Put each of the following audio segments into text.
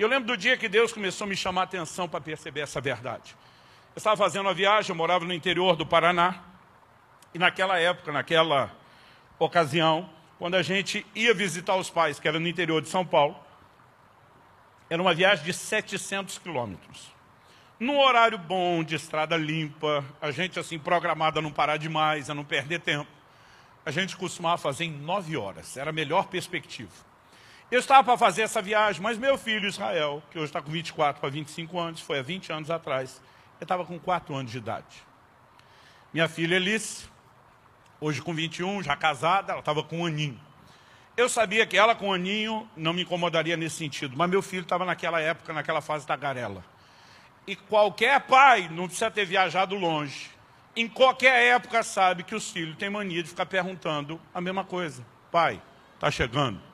Eu lembro do dia que Deus começou a me chamar a atenção para perceber essa verdade. Eu estava fazendo uma viagem, eu morava no interior do Paraná, e naquela época, naquela ocasião, quando a gente ia visitar os pais, que era no interior de São Paulo, era uma viagem de 700 quilômetros. Num horário bom, de estrada limpa, a gente assim programada a não parar demais, a não perder tempo. A gente costumava fazer em nove horas, era a melhor perspectiva. Eu estava para fazer essa viagem, mas meu filho Israel, que hoje está com 24 para 25 anos, foi há 20 anos atrás, ele estava com 4 anos de idade. Minha filha Elice, hoje com 21, já casada, ela estava com um aninho. Eu sabia que ela com um aninho não me incomodaria nesse sentido, mas meu filho estava naquela época, naquela fase da garela. E qualquer pai, não precisa ter viajado longe, em qualquer época sabe que os filhos têm mania de ficar perguntando a mesma coisa. Pai, está chegando?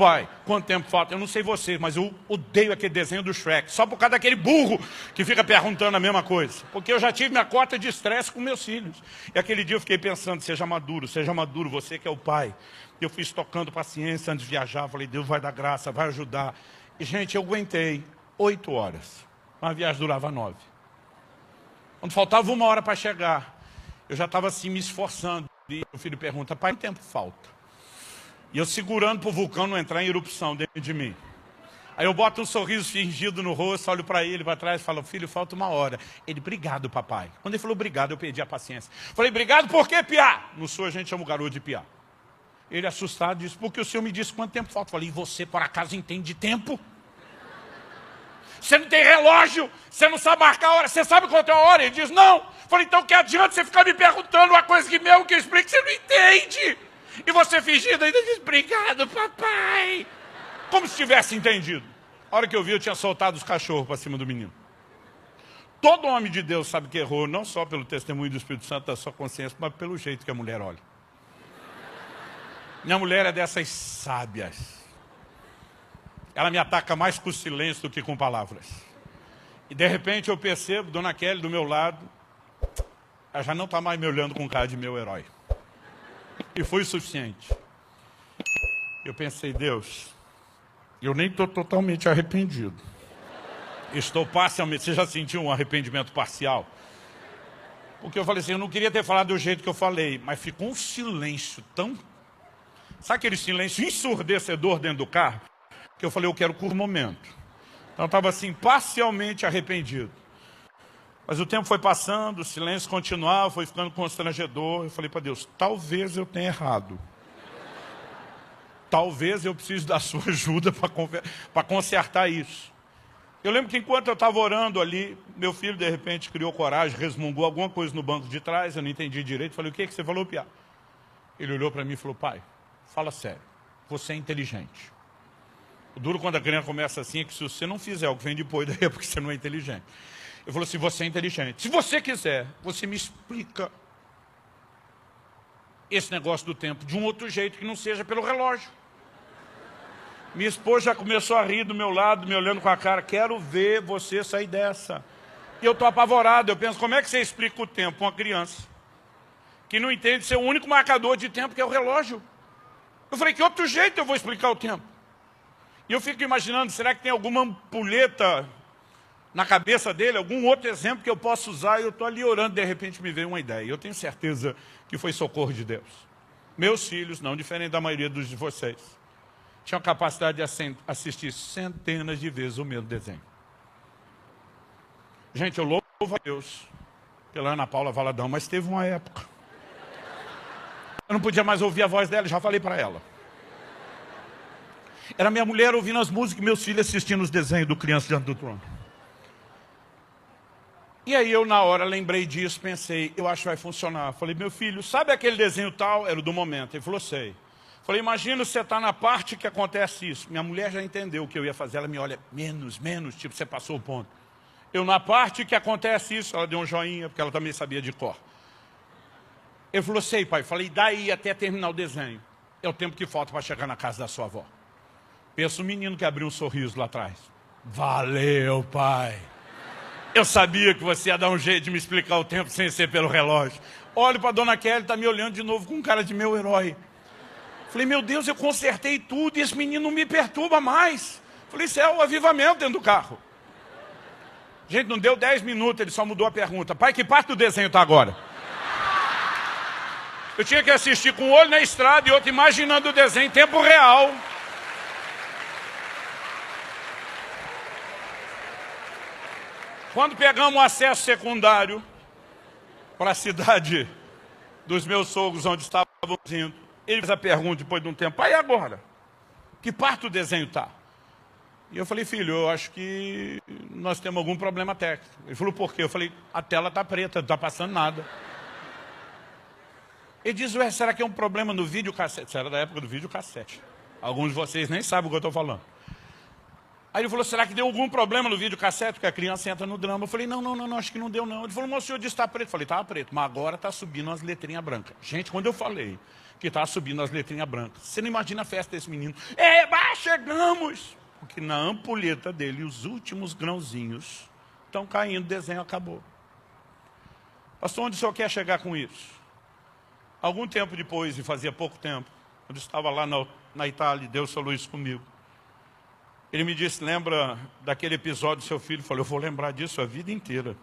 Pai, quanto tempo falta? Eu não sei você, mas eu odeio aquele desenho do Shrek, só por causa daquele burro que fica perguntando a mesma coisa. Porque eu já tive minha cota de estresse com meus filhos. E aquele dia eu fiquei pensando, seja maduro, seja maduro, você que é o pai. Eu fui estocando paciência antes de viajar, falei, Deus vai dar graça, vai ajudar. E, gente, eu aguentei oito horas. Uma viagem durava nove. Quando faltava uma hora para chegar, eu já estava assim me esforçando. E o filho pergunta, pai, quanto tempo falta? E eu segurando para o vulcão não entrar em erupção dentro de mim. Aí eu boto um sorriso fingido no rosto, olho para ele, para trás falo, filho, falta uma hora. Ele, obrigado, papai. Quando ele falou obrigado, eu perdi a paciência. Falei, obrigado por quê, Piá? No sul a gente chama o garoto de Piá. Ele assustado disse, porque o senhor me disse quanto tempo falta. Falei, e você por acaso entende de tempo? Você não tem relógio, você não sabe marcar a hora, você sabe quanto é a hora? Ele diz, não. Falei, então que adianta você ficar me perguntando uma coisa que mesmo que eu explique, você não entende. E você fingindo ainda diz, obrigado, papai. Como se tivesse entendido. A hora que eu vi, eu tinha soltado os cachorros para cima do menino. Todo homem de Deus sabe que errou, não só pelo testemunho do Espírito Santo da sua consciência, mas pelo jeito que a mulher olha. Minha mulher é dessas sábias. Ela me ataca mais com silêncio do que com palavras. E de repente eu percebo, Dona Kelly do meu lado, ela já não está mais me olhando com cara de meu herói. E foi o suficiente. Eu pensei, Deus, eu nem estou totalmente arrependido. Estou parcialmente. Você já sentiu um arrependimento parcial? Porque eu falei assim, eu não queria ter falado do jeito que eu falei, mas ficou um silêncio tão. Sabe aquele silêncio ensurdecedor dentro do carro? Que eu falei, eu quero por momento. Então eu estava assim, parcialmente arrependido. Mas o tempo foi passando, o silêncio continuava, foi ficando constrangedor. Eu falei para Deus, talvez eu tenha errado. Talvez eu precise da sua ajuda para consertar isso. Eu lembro que enquanto eu estava orando ali, meu filho de repente criou coragem, resmungou alguma coisa no banco de trás, eu não entendi direito. Falei, o que, é que você falou, Pia? Ele olhou para mim e falou, pai, fala sério, você é inteligente. O duro quando a criança começa assim é que se você não fizer o que vem depois, daí é porque você não é inteligente. Ele falou assim: você é inteligente. Se você quiser, você me explica esse negócio do tempo de um outro jeito que não seja pelo relógio. Minha esposa já começou a rir do meu lado, me olhando com a cara. Quero ver você sair dessa. E eu estou apavorado. Eu penso: como é que você explica o tempo uma criança que não entende ser o único marcador de tempo que é o relógio? Eu falei: que outro jeito eu vou explicar o tempo? E eu fico imaginando: será que tem alguma ampulheta na cabeça dele algum outro exemplo que eu possa usar e eu estou ali orando, de repente me veio uma ideia. Eu tenho certeza que foi socorro de Deus. Meus filhos, não diferente da maioria dos de vocês, tinham capacidade de assistir centenas de vezes o mesmo desenho. Gente, eu louvo a Deus pela Ana Paula Valadão, mas teve uma época. Eu não podia mais ouvir a voz dela, já falei para ela. Era minha mulher ouvindo as músicas e meus filhos assistindo os desenhos do Criança Diante do Trono. E aí eu na hora lembrei disso, pensei, eu acho que vai funcionar. Falei, meu filho, sabe aquele desenho tal? Era o do momento. Ele falou, sei. Falei, imagina você está na parte que acontece isso. Minha mulher já entendeu o que eu ia fazer. Ela me olha, menos, menos, tipo, você passou o ponto. Eu na parte que acontece isso, ela deu um joinha, porque ela também sabia de cor. Ele falou, sei pai. Falei, daí até terminar o desenho. É o tempo que falta para chegar na casa da sua avó. Pensa o menino que abriu um sorriso lá atrás. Valeu, pai. Eu sabia que você ia dar um jeito de me explicar o tempo sem ser pelo relógio. Olho para a dona Kelly, está me olhando de novo com cara de meu herói. Falei, meu Deus, eu consertei tudo e esse menino não me perturba mais. Falei, isso é o avivamento dentro do carro. Gente, não deu 10 minutos, ele só mudou a pergunta. Pai, que parte do desenho está agora? Eu tinha que assistir com um olho na estrada e outro imaginando o desenho em tempo real. Quando pegamos o acesso secundário para a cidade dos meus sogros, onde estávamos indo, ele fez a pergunta depois de um tempo, e agora? Que parte do desenho está? E eu falei, filho, eu acho que nós temos algum problema técnico. Ele falou, por quê? Eu falei, a tela está preta, não está passando nada. Ele diz, ué, será que é um problema no vídeo cassete? Isso era da época do vídeo cassete. Alguns de vocês nem sabem o que eu estou falando. Aí ele falou, será que deu algum problema no vídeo cassete? Porque a criança entra no drama. Eu falei, não, não, não, não acho que não deu não. Ele falou, mas o senhor disse que está preto. Eu falei, estava preto, mas agora está subindo as letrinhas brancas. Gente, quando eu falei que estava subindo as letrinhas brancas, você não imagina a festa desse menino. É, chegamos! Porque na ampulheta dele, os últimos grãozinhos estão caindo, o desenho acabou. Pastor, onde o senhor quer chegar com isso? Algum tempo depois, e fazia pouco tempo, quando estava lá na, na Itália, Deus falou isso comigo. Ele me disse, lembra daquele episódio do seu filho? Eu falei, eu vou lembrar disso a vida inteira.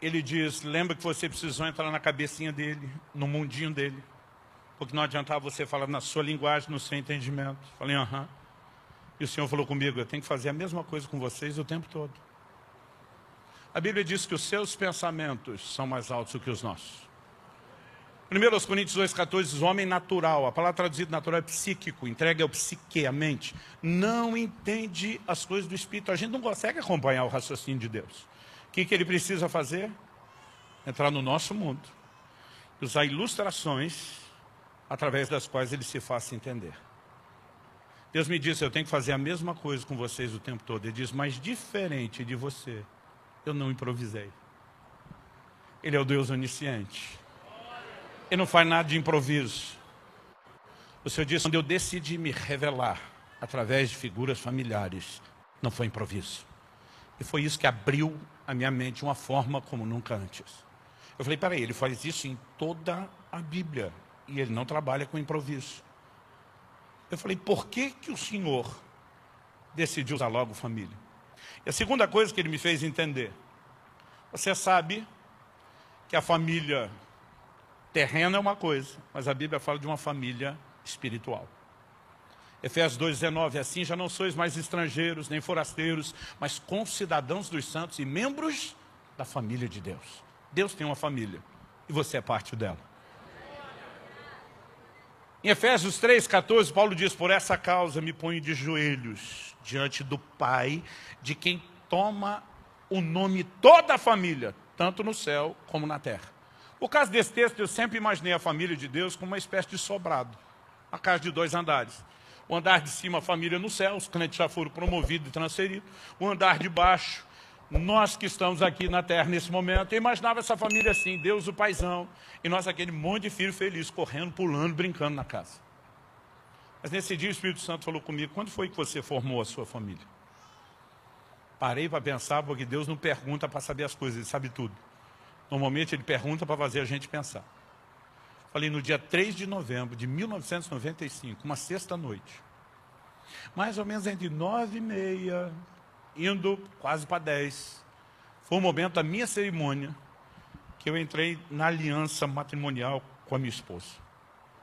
Ele diz, lembra que você precisou entrar na cabecinha dele, no mundinho dele. Porque não adiantava você falar na sua linguagem, no seu entendimento. Eu falei, aham. E o Senhor falou comigo, eu tenho que fazer a mesma coisa com vocês o tempo todo. A Bíblia diz que os seus pensamentos são mais altos do que os nossos. 1 Coríntios 2,14 diz, o homem natural, a palavra traduzida natural é psíquico, entrega ao psique, a mente, não entende as coisas do Espírito. A gente não consegue acompanhar o raciocínio de Deus. O que, que ele precisa fazer? Entrar no nosso mundo, usar ilustrações através das quais ele se faça entender. Deus me disse, eu tenho que fazer a mesma coisa com vocês o tempo todo. Ele diz, mas diferente de você, eu não improvisei. Ele é o Deus onisciente. Ele não faz nada de improviso. O Senhor disse, quando eu decidi me revelar através de figuras familiares, não foi improviso. E foi isso que abriu a minha mente uma forma como nunca antes. Eu falei, peraí, ele faz isso em toda a Bíblia. E ele não trabalha com improviso. Eu falei, por que, que o Senhor decidiu usar logo família? E a segunda coisa que ele me fez entender. Você sabe que a família Terreno é uma coisa, mas a Bíblia fala de uma família espiritual. Efésios 2,19, assim já não sois mais estrangeiros, nem forasteiros, mas concidadãos dos santos e membros da família de Deus. Deus tem uma família e você é parte dela. Em Efésios 3,14, Paulo diz, por essa causa me ponho de joelhos diante do Pai, de quem toma o nome toda a família, tanto no céu como na terra. Por causa desse texto, eu sempre imaginei a família de Deus como uma espécie de sobrado. Uma casa de dois andares. O andar de cima, a família nos céus, quando já foram promovidos e transferidos. O andar de baixo, nós que estamos aqui na terra nesse momento. Eu imaginava essa família assim, Deus o paizão. E nós aquele monte de filho feliz, correndo, pulando, brincando na casa. Mas nesse dia o Espírito Santo falou comigo, quando foi que você formou a sua família? Parei para pensar, porque Deus não pergunta para saber as coisas, Ele sabe tudo. Normalmente ele pergunta para fazer a gente pensar. Falei no dia 3 de novembro de 1995, uma sexta-noite. Mais ou menos entre nove e meia, indo quase para dez. Foi o momento da minha cerimônia que eu entrei na aliança matrimonial com a minha esposa.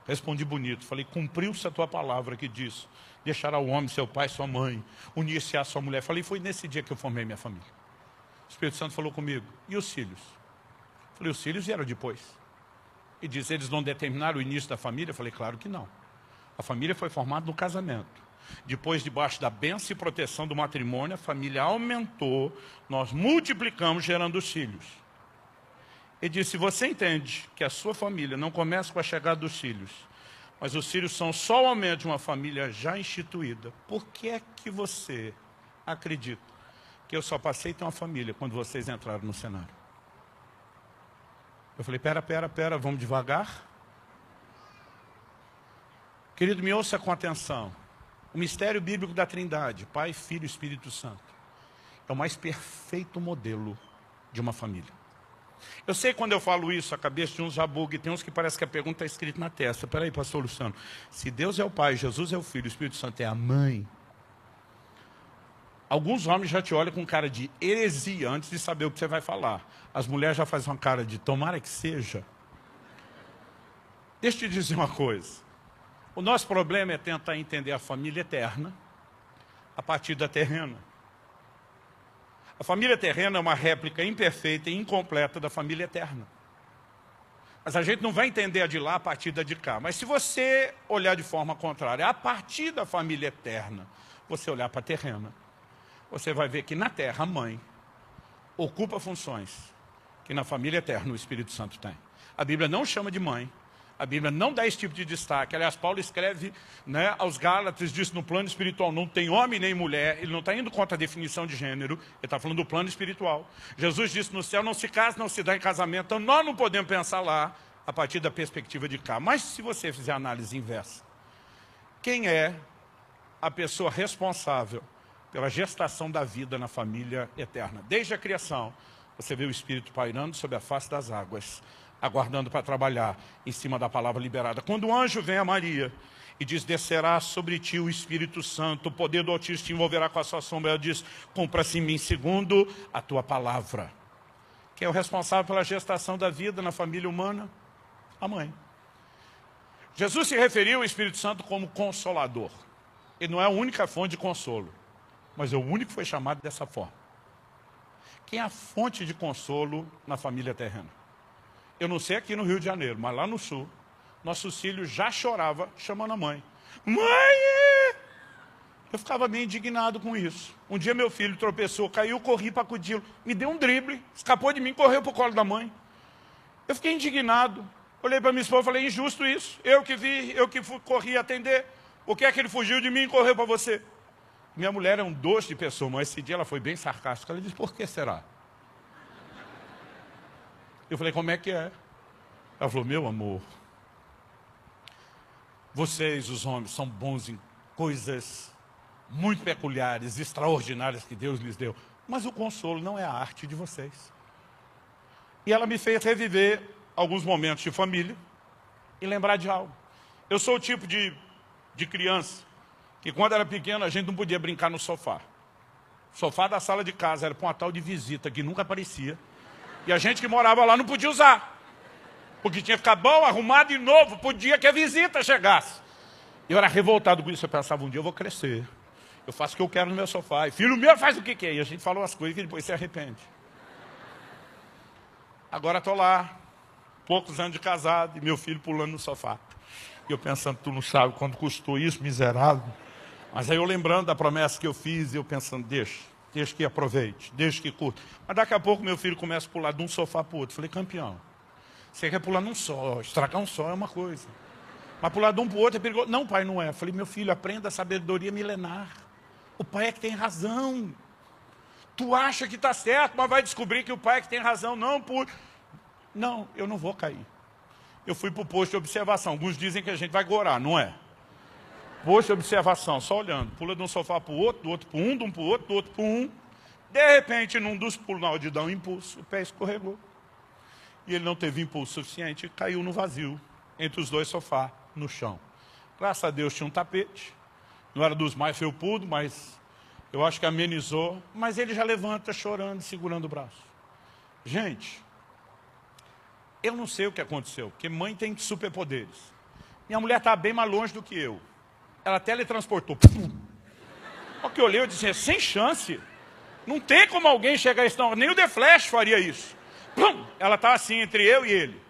Respondi bonito, falei, cumpriu-se a tua palavra que diz, deixará o homem, seu pai, sua mãe, unir-se à sua mulher. Falei, foi nesse dia que eu formei minha família. O Espírito Santo falou comigo, e os filhos? Falei, os filhos vieram depois. E disse, eles não determinaram o início da família? Falei, claro que não. A família foi formada no casamento. Depois, debaixo da bênção e proteção do matrimônio, a família aumentou, nós multiplicamos gerando os filhos. Ele disse, você entende que a sua família não começa com a chegada dos filhos, mas os filhos são só o aumento de uma família já instituída. Por que é que você acredita que eu só passei a ter uma família quando vocês entraram no cenário? Eu falei, pera, pera, pera, vamos devagar. Querido, me ouça com atenção. O mistério bíblico da trindade, Pai, Filho e Espírito Santo, é o mais perfeito modelo de uma família. Eu sei quando eu falo isso, a cabeça de uns já e tem uns que parece que a pergunta está escrita na testa. Peraí, pastor Luciano, se Deus é o Pai, Jesus é o Filho, o Espírito Santo é a mãe, alguns homens já te olham com cara de heresia antes de saber o que você vai falar. As mulheres já fazem uma cara de tomara que seja. Deixa eu te dizer uma coisa. O nosso problema é tentar entender a família eterna a partir da terrena. A família terrena é uma réplica imperfeita e incompleta da família eterna. Mas a gente não vai entender a de lá a partir da de cá. Mas se você olhar de forma contrária, a partir da família eterna, você olhar para a terrena, você vai ver que na terra a mãe ocupa funções que na família eterna o Espírito Santo tem. A Bíblia não chama de mãe, a Bíblia não dá esse tipo de destaque. Aliás, Paulo escreve né, aos Gálatas, diz no plano espiritual, não tem homem nem mulher, ele não está indo contra a definição de gênero, ele está falando do plano espiritual. Jesus disse no céu, não se casa, não se dá em casamento, então nós não podemos pensar lá a partir da perspectiva de cá. Mas se você fizer a análise inversa, quem é a pessoa responsável pela gestação da vida na família eterna? Desde a criação, você vê o Espírito pairando sobre a face das águas aguardando para trabalhar em cima da palavra liberada. Quando o anjo vem a Maria e diz, descerá sobre ti o Espírito Santo, o poder do Altíssimo te envolverá com a sua sombra, ela diz, cumpra-se em mim segundo a tua palavra. Quem é o responsável pela gestação da vida na família humana? A mãe. Jesus se referiu ao Espírito Santo como consolador. Ele não é a única fonte de consolo, mas é o único que foi chamado dessa forma. Quem é a fonte de consolo na família terrena? Eu não sei aqui no Rio de Janeiro, mas lá no sul, nosso filho já chorava chamando a mãe. Mãe! Eu ficava bem indignado com isso. Um dia meu filho tropeçou, caiu, corri para acudir. Me deu um drible, escapou de mim, correu para o colo da mãe. Eu fiquei indignado. Olhei para minha esposa e falei, injusto isso. Eu que vi, eu que fui, corri atender. Por que é que ele fugiu de mim e correu para você? Minha mulher é um doce de pessoa, mas esse dia ela foi bem sarcástica. Ela disse, por que será? Eu falei, como é que é? Ela falou, meu amor, vocês, os homens, são bons em coisas muito peculiares, extraordinárias que Deus lhes deu. Mas o consolo não é a arte de vocês. E ela me fez reviver alguns momentos de família e lembrar de algo. Eu sou o tipo de, de criança que quando era pequeno a gente não podia brincar no sofá. O sofá da sala de casa era para uma tal de visita que nunca aparecia. E a gente que morava lá não podia usar. Porque tinha que ficar bom, arrumado de novo, podia que a visita chegasse. Eu era revoltado com isso, eu pensava, um dia eu vou crescer. Eu faço o que eu quero no meu sofá. E filho meu faz o que quer. E a gente falou as coisas e depois se arrepende. Agora estou lá, poucos anos de casado, e meu filho pulando no sofá. E eu pensando, tu não sabe quanto custou isso, miserável. Mas aí eu lembrando da promessa que eu fiz, eu pensando, deixa. Deixa que aproveite, deixa que curta. Mas daqui a pouco meu filho começa a pular de um sofá para o outro. Falei, campeão, você quer pular num só, estragar um só é uma coisa. Mas pular de um para o outro é perigoso. Não, pai, não é. Falei, meu filho, aprenda a sabedoria milenar. O pai é que tem razão. Tu acha que está certo, mas vai descobrir que o pai é que tem razão. Não, por... Não, eu não vou cair. Eu fui para o posto de observação. Alguns dizem que a gente vai gorar, não é? De observação, só olhando. Pula de um sofá para o outro, do outro para um, de um para o outro, do outro para um. De repente, num dos pulos, na hora de dar um impulso, o pé escorregou. E ele não teve impulso suficiente e caiu no vazio, entre os dois sofás, no chão. Graças a Deus tinha um tapete. Não era dos mais felpudos, mas eu acho que amenizou. Mas ele já levanta chorando, segurando o braço. Gente, eu não sei o que aconteceu, porque mãe tem superpoderes. Minha mulher está bem mais longe do que eu ela teletransportou. O que eu olhei, eu disse, é sem chance. Não tem como alguém chegar a isso. Nem o The Flash faria isso. Pum! Ela está assim, entre eu e ele.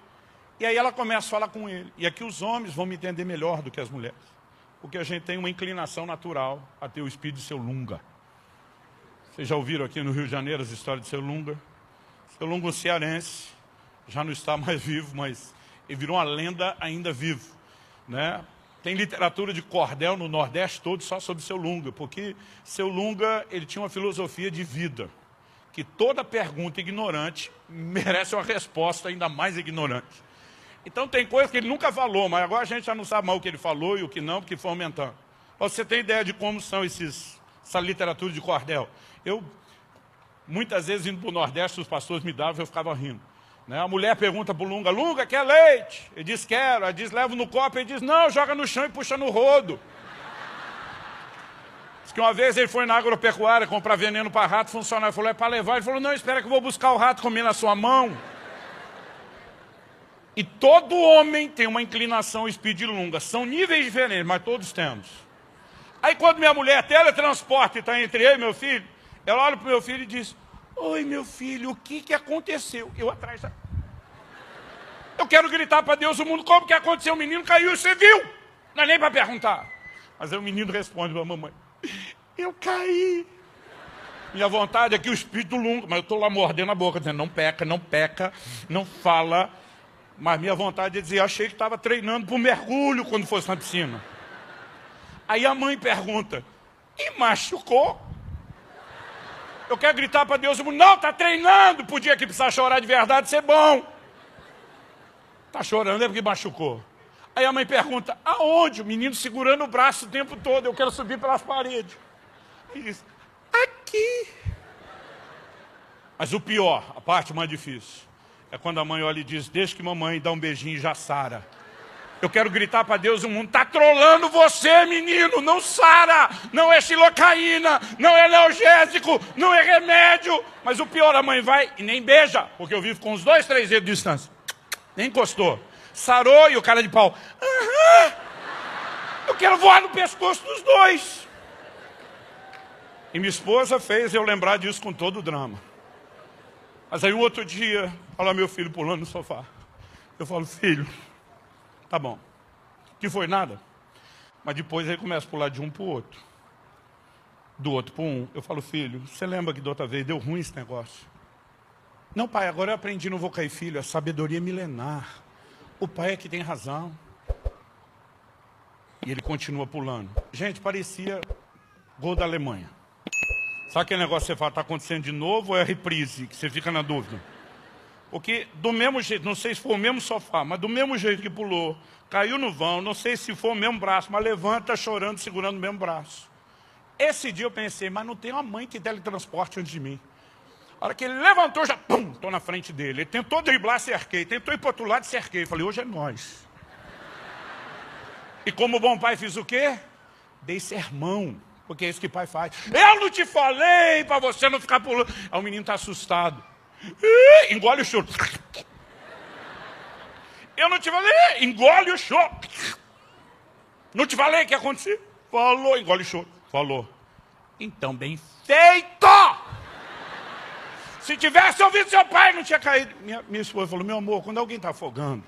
E aí ela começa a falar com ele. E aqui os homens vão me entender melhor do que as mulheres. Porque a gente tem uma inclinação natural a ter o espírito de seu Lunga. Vocês já ouviram aqui no Rio de Janeiro as histórias de seu Lunga? Seu Lunga, um cearense, já não está mais vivo, mas ele virou uma lenda ainda vivo. Né? Tem literatura de cordel no Nordeste todo só sobre seu Lunga, porque seu Lunga ele tinha uma filosofia de vida, que toda pergunta ignorante merece uma resposta ainda mais ignorante. Então tem coisas que ele nunca falou, mas agora a gente já não sabe mais o que ele falou e o que não, porque foi aumentando. Você tem ideia de como são esses, essa literatura de cordel? Eu, muitas vezes indo para o Nordeste, os pastores me davam eu ficava rindo. Né? A mulher pergunta para o Lunga, Lunga, quer leite? Ele diz, quero. Ela diz, levo no copo. Ele diz, não, joga no chão e puxa no rodo. Diz que uma vez ele foi na agropecuária comprar veneno para rato, funcionário falou, é para levar. Ele falou, não, espera que eu vou buscar o rato comer na sua mão. E todo homem tem uma inclinação ao espírito lunga. São níveis diferentes, mas todos temos. Aí quando minha mulher teletransporta e está entre eu e meu filho, ela olha para o meu filho e diz, Oi, meu filho, o que, que aconteceu? Eu atrás. Eu quero gritar para Deus o mundo, como que aconteceu? O menino caiu, você viu? Não é nem para perguntar. Mas aí o menino responde para a mamãe: Eu caí. Minha vontade é que o espírito lungo, mas eu estou lá mordendo a boca, dizendo: Não peca, não peca, não fala. Mas minha vontade é dizer: achei que estava treinando para o mergulho quando fosse na piscina. Aí a mãe pergunta: E machucou? Eu quero gritar para Deus, não, está treinando, podia que precisar chorar de verdade, ser bom. Está chorando é porque machucou. Aí a mãe pergunta, aonde? O menino segurando o braço o tempo todo, eu quero subir pelas paredes. Ele diz, aqui. Mas o pior, a parte mais difícil, é quando a mãe olha e diz, deixa que mamãe dá um beijinho e já sara. Eu quero gritar para Deus, o mundo está trolando você, menino, não sara, não é xilocaína, não é analgésico, não é remédio. Mas o pior, a mãe vai e nem beija, porque eu vivo com os dois, três dedos de distância. Nem encostou. Sarou e o cara de pau, aham, eu quero voar no pescoço dos dois. E minha esposa fez eu lembrar disso com todo o drama. Mas aí um outro dia, fala meu filho pulando no sofá. Eu falo, filho, Tá bom. Que foi nada. Mas depois ele começa a pular de um para o outro. Do outro para um. Eu falo, filho, você lembra que da outra vez deu ruim esse negócio? Não, pai, agora eu aprendi, não vou cair filho. A sabedoria milenar. O pai é que tem razão. E ele continua pulando. Gente, parecia gol da Alemanha. Sabe aquele negócio que você fala, está acontecendo de novo ou é reprise, que você fica na dúvida? Porque do mesmo jeito, não sei se foi o mesmo sofá, mas do mesmo jeito que pulou, caiu no vão, não sei se foi o mesmo braço, mas levanta chorando, segurando o mesmo braço. Esse dia eu pensei, mas não tem uma mãe que teletransporte antes de mim. A hora que ele levantou, já, pum, estou na frente dele. Ele tentou driblar, cerquei. Tentou ir para outro lado, cerquei. Falei, hoje é nós. E como bom pai, fiz o quê? Dei sermão. Porque é isso que pai faz. Eu não te falei para você não ficar pulando. Aí o menino está assustado. Engole o choro. Eu não te falei, engole o choro. Não te falei o que ia acontecer? Falou, engole o choro. Falou. Então, bem feito! Se tivesse ouvido seu pai, não tinha caído. Minha, minha esposa falou, meu amor, quando alguém está afogando,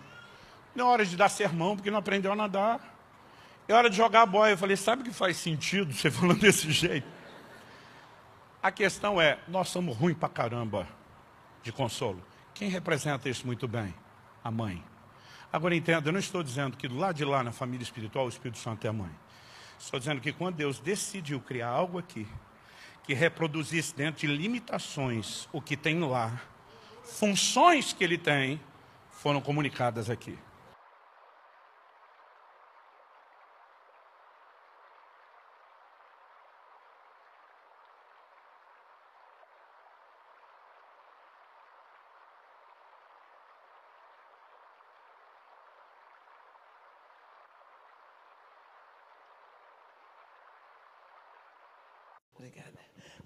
não é hora de dar sermão, porque não aprendeu a nadar. É hora de jogar a boia. Eu falei, sabe que faz sentido você falando desse jeito? A questão é, nós somos ruins pra caramba de consolo. Quem representa isso muito bem? A mãe. Agora entenda, eu não estou dizendo que do lado de lá na família espiritual o Espírito Santo é a mãe. Estou dizendo que quando Deus decidiu criar algo aqui, que reproduzisse dentro de limitações o que tem lá, funções que ele tem, foram comunicadas aqui.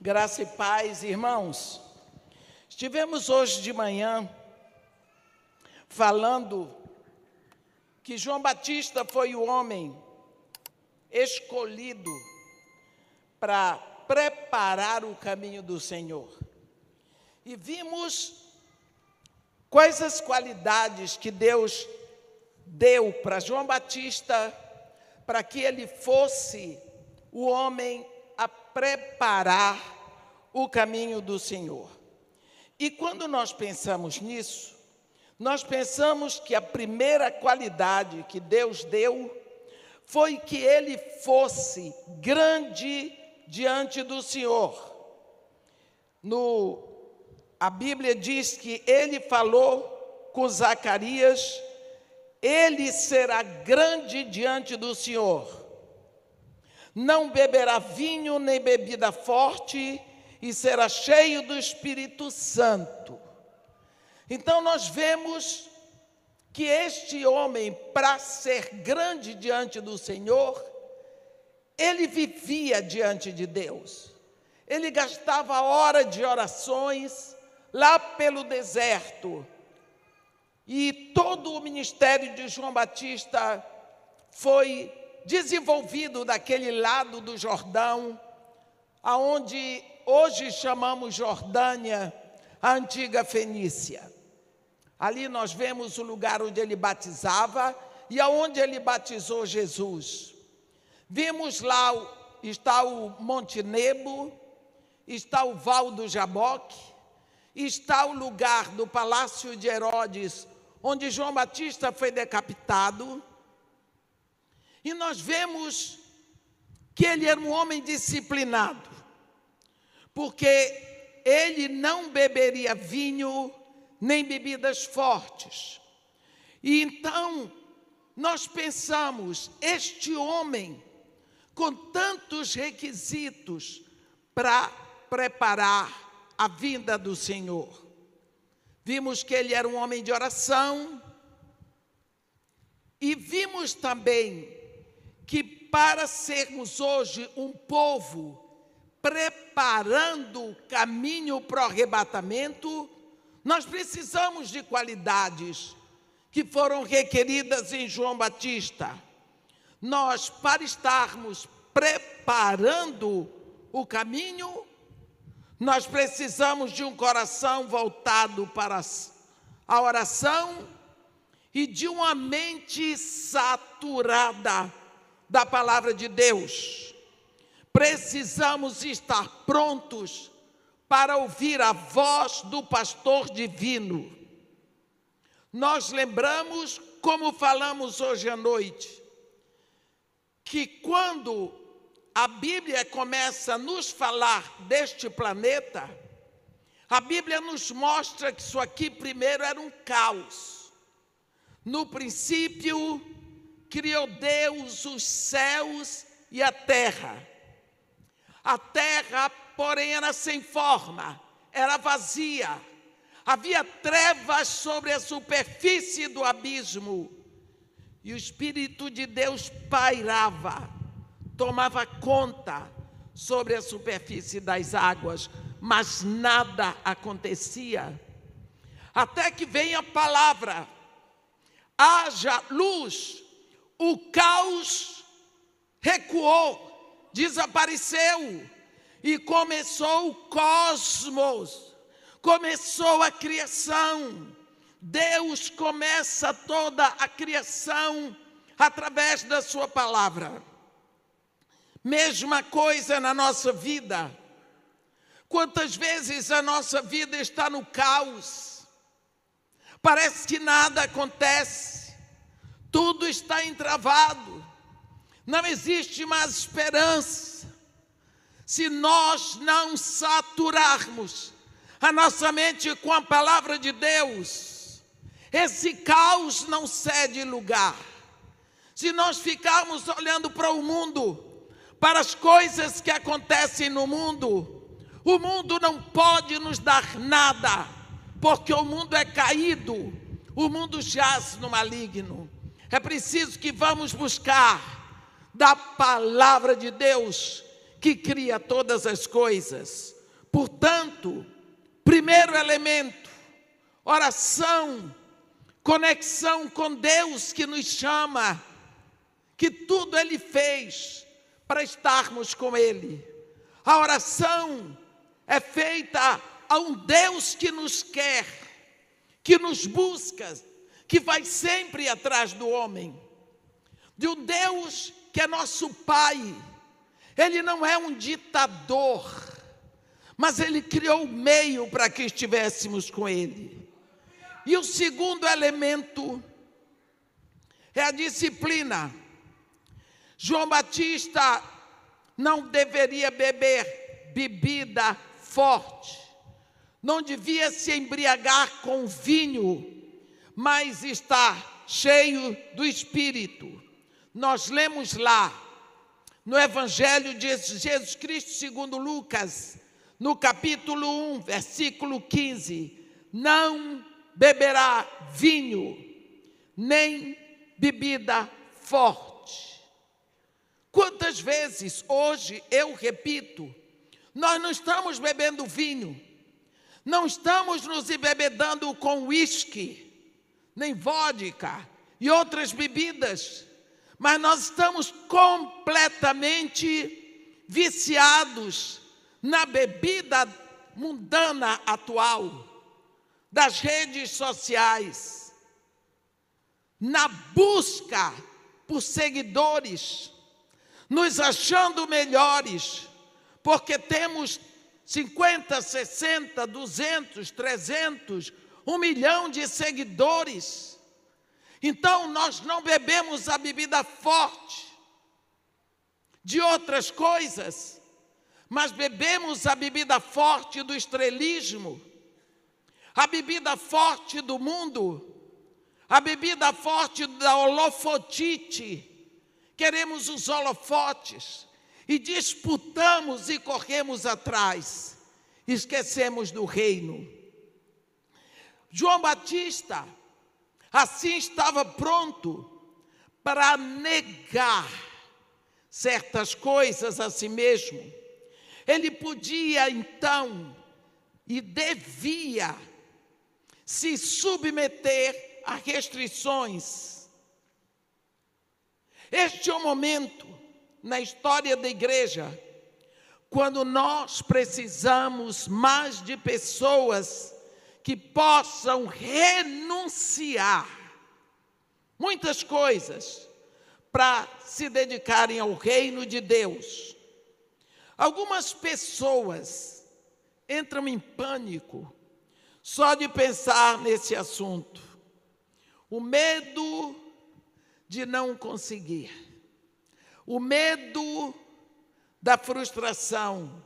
Graça e paz, irmãos. Estivemos hoje de manhã falando que João Batista foi o homem escolhido para preparar o caminho do Senhor. E vimos quais as qualidades que Deus deu para João Batista para que ele fosse o homem a preparar o caminho do Senhor. E quando nós pensamos nisso, nós pensamos que a primeira qualidade que Deus deu foi que ele fosse grande diante do Senhor. No a Bíblia diz que ele falou com Zacarias, ele será grande diante do Senhor não beberá vinho nem bebida forte, e será cheio do Espírito Santo. Então nós vemos que este homem, para ser grande diante do Senhor, ele vivia diante de Deus. Ele gastava hora de orações lá pelo deserto. E todo o ministério de João Batista foi desenvolvido daquele lado do Jordão, aonde hoje chamamos Jordânia, a antiga Fenícia. Ali nós vemos o lugar onde ele batizava e aonde ele batizou Jesus. Vimos lá está o Monte Nebo, está o Val do Jaboque, está o lugar do Palácio de Herodes, onde João Batista foi decapitado. E nós vemos que ele era um homem disciplinado, porque ele não beberia vinho nem bebidas fortes. E então nós pensamos, este homem com tantos requisitos para preparar a vinda do Senhor. Vimos que ele era um homem de oração e vimos também que para sermos hoje um povo preparando o caminho para o arrebatamento, nós precisamos de qualidades que foram requeridas em João Batista nós, para estarmos preparando o caminho, nós precisamos de um coração voltado para a oração e de uma mente saturada da palavra de Deus. Precisamos estar prontos para ouvir a voz do pastor divino. Nós lembramos, como falamos hoje à noite, que quando a Bíblia começa a nos falar deste planeta, a Bíblia nos mostra que isso aqui primeiro era um caos. No princípio, criou Deus os céus e a terra. A terra, porém, era sem forma, era vazia. Havia trevas sobre a superfície do abismo e o Espírito de Deus pairava, tomava conta sobre a superfície das águas, mas nada acontecia. Até que vem a palavra: haja luz, o caos recuou, desapareceu, e começou o cosmos, começou a criação Deus começa toda a criação através da Sua palavra. Mesma coisa na nossa vida. Quantas vezes a nossa vida está no caos, parece que nada acontece, tudo está entravado, não existe mais esperança. Se nós não saturarmos a nossa mente com a palavra de Deus, esse caos não cede lugar. Se nós ficarmos olhando para o mundo, para as coisas que acontecem no mundo, o mundo não pode nos dar nada, porque o mundo é caído, o mundo jaz no maligno. É preciso que vamos buscar da palavra de Deus que cria todas as coisas. Portanto, primeiro elemento, oração conexão com Deus que nos chama, que tudo Ele fez para estarmos com Ele. A oração é feita a um Deus que nos quer, que nos busca, que vai sempre atrás do homem, de um Deus que é nosso Pai. Ele não é um ditador, mas Ele criou o meio para que estivéssemos com Ele. E o segundo elemento é a disciplina. João Batista não deveria beber bebida forte, não devia se embriagar com vinho, mas estar cheio do Espírito. Nós lemos lá no Evangelho de Jesus Cristo segundo Lucas, no capítulo 1, versículo 15: Não beberá vinho, nem bebida forte. Quantas vezes hoje eu repito, nós não estamos bebendo vinho, não estamos nos embebedando com uísque, nem vodka e outras bebidas, mas nós estamos completamente viciados na bebida mundana atual, das redes sociais, na busca por seguidores, nos achando melhores, porque temos 50, 60, 200, 300, um milhão de seguidores. Então nós não bebemos a bebida forte de outras coisas, mas bebemos a bebida forte do estrelismo, a bebida forte do mundo, a bebida forte da holofotite. Queremos os holofotes e disputamos e corremos atrás, esquecemos do reino. João Batista, assim estava pronto para negar certas coisas a si mesmo. Ele podia então e devia se submeter a restrições. Este é o momento na história da igreja quando nós precisamos mais de pessoas que possam renunciar muitas coisas para se dedicarem ao reino de Deus. Algumas pessoas entram em pânico só de pensar nesse assunto. O medo de não conseguir o medo da frustração,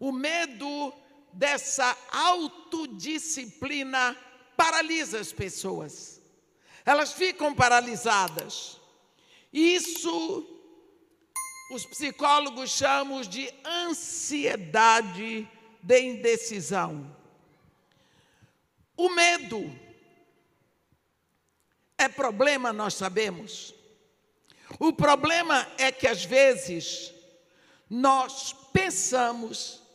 o medo dessa autodisciplina paralisa as pessoas. Elas ficam paralisadas. Isso os psicólogos chamam de ansiedade de indecisão. O medo é problema, nós sabemos. O problema é que às vezes nós pensamos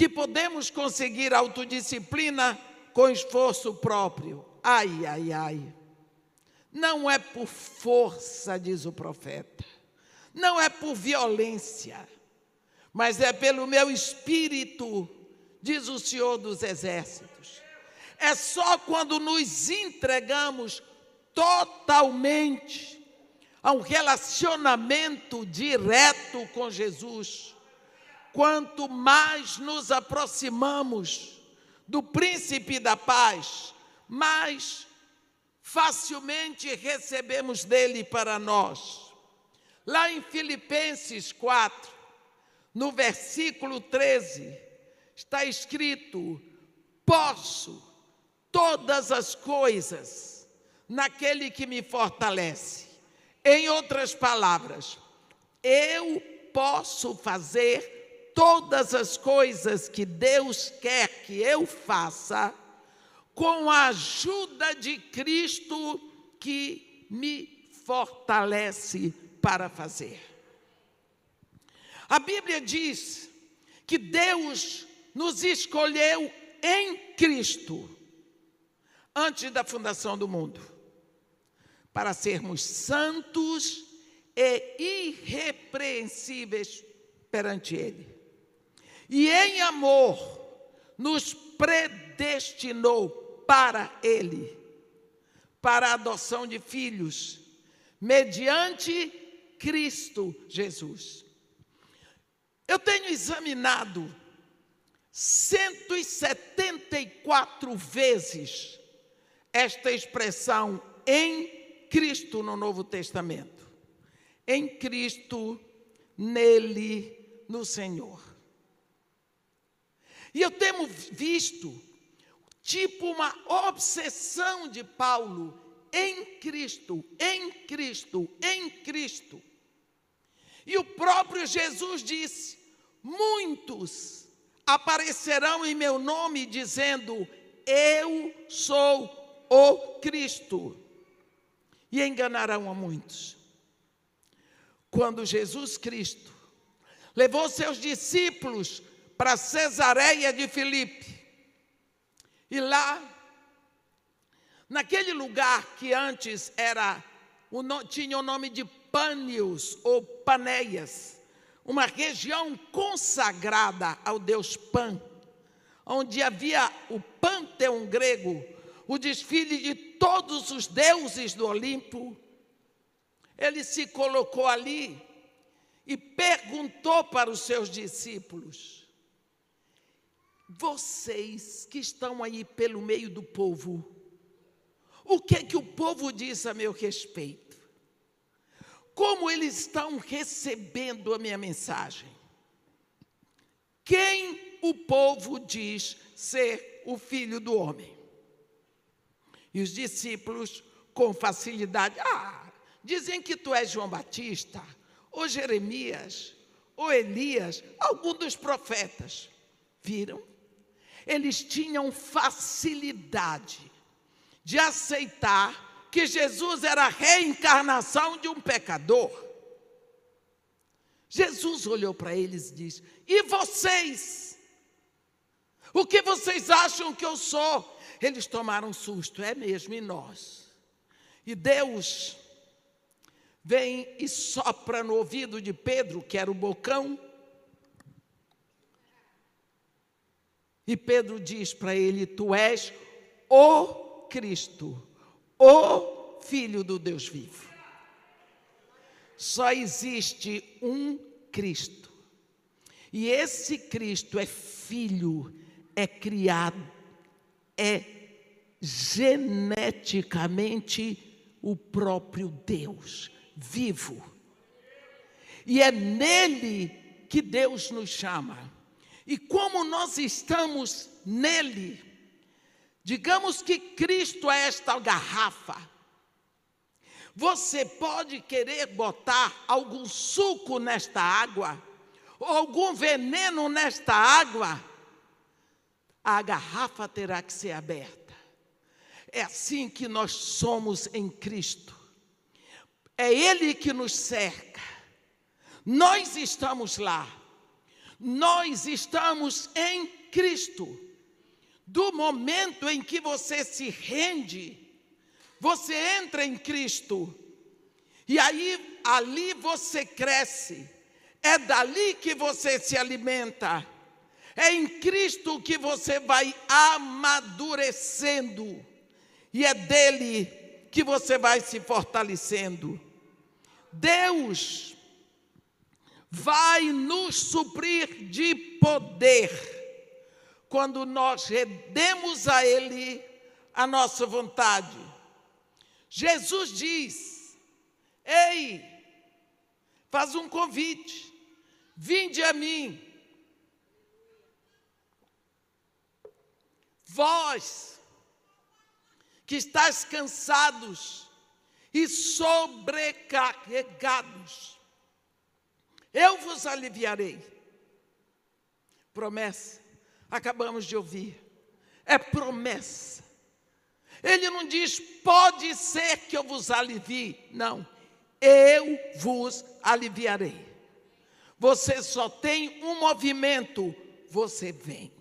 que podemos conseguir autodisciplina com esforço próprio. Ai, ai, ai. Não é por força, diz o profeta. Não é por violência, mas é pelo meu espírito, diz o Senhor dos Exércitos. É só quando nos entregamos totalmente a um relacionamento direto com Jesus. Quanto mais nos aproximamos do príncipe da paz, mais facilmente recebemos dele para nós. Lá em Filipenses 4, no versículo 13, está escrito: Posso todas as coisas naquele que me fortalece. Em outras palavras, eu posso fazer todas as coisas que Deus quer que eu faça com a ajuda de Cristo que me fortalece para fazer. A Bíblia diz que Deus nos escolheu em Cristo antes da fundação do mundo para sermos santos e irrepreensíveis perante Ele. E em amor nos predestinou para Ele, para a adoção de filhos, mediante Cristo Jesus. Eu tenho examinado 174 vezes esta expressão em Cristo no Novo Testamento. Em Cristo, nele, no Senhor. E eu tenho visto, tipo uma obsessão de Paulo, em Cristo, em Cristo, em Cristo. E o próprio Jesus disse: muitos aparecerão em meu nome dizendo: Eu sou o Cristo. E enganarão a muitos. Quando Jesus Cristo levou seus discípulos para Cesareia de Filipe, e lá, naquele lugar que antes era, tinha o nome de Pânios ou Panéias, uma região consagrada ao deus Pan, onde havia o panteão grego, o desfile de todos os deuses do Olimpo. Ele se colocou ali e perguntou para os seus discípulos: Vocês que estão aí pelo meio do povo, o que é que o povo diz a meu respeito? Como eles estão recebendo a minha mensagem? Quem o povo diz ser o filho do homem? E os discípulos, com facilidade, ah, dizem que tu és João Batista, ou Jeremias, ou Elias, algum dos profetas. Viram? Eles tinham facilidade de aceitar que Jesus era a reencarnação de um pecador. Jesus olhou para eles e disse: E vocês? O que vocês acham que eu sou? Eles tomaram susto, é mesmo, e nós? E Deus vem e sopra no ouvido de Pedro, que era o bocão, e Pedro diz para ele: Tu és o Cristo, o Filho do Deus vivo. Só existe um Cristo. E esse Cristo é filho, é criado, é geneticamente o próprio Deus vivo. E é nele que Deus nos chama. E como nós estamos nele, Digamos que Cristo é esta garrafa. Você pode querer botar algum suco nesta água, ou algum veneno nesta água, a garrafa terá que ser aberta. É assim que nós somos em Cristo. É Ele que nos cerca. Nós estamos lá. Nós estamos em Cristo. Do momento em que você se rende, você entra em Cristo, e aí ali você cresce, é dali que você se alimenta, é em Cristo que você vai amadurecendo, e é dele que você vai se fortalecendo. Deus vai nos suprir de poder quando nós redemos a Ele a nossa vontade. Jesus diz: Ei, faz um convite, vinde a mim. Vós que estáis cansados e sobrecarregados, eu vos aliviarei. Promessa acabamos de ouvir. É promessa. Ele não diz, pode ser que eu vos alivie. Não, eu vos aliviarei. Você só tem um movimento, você vem.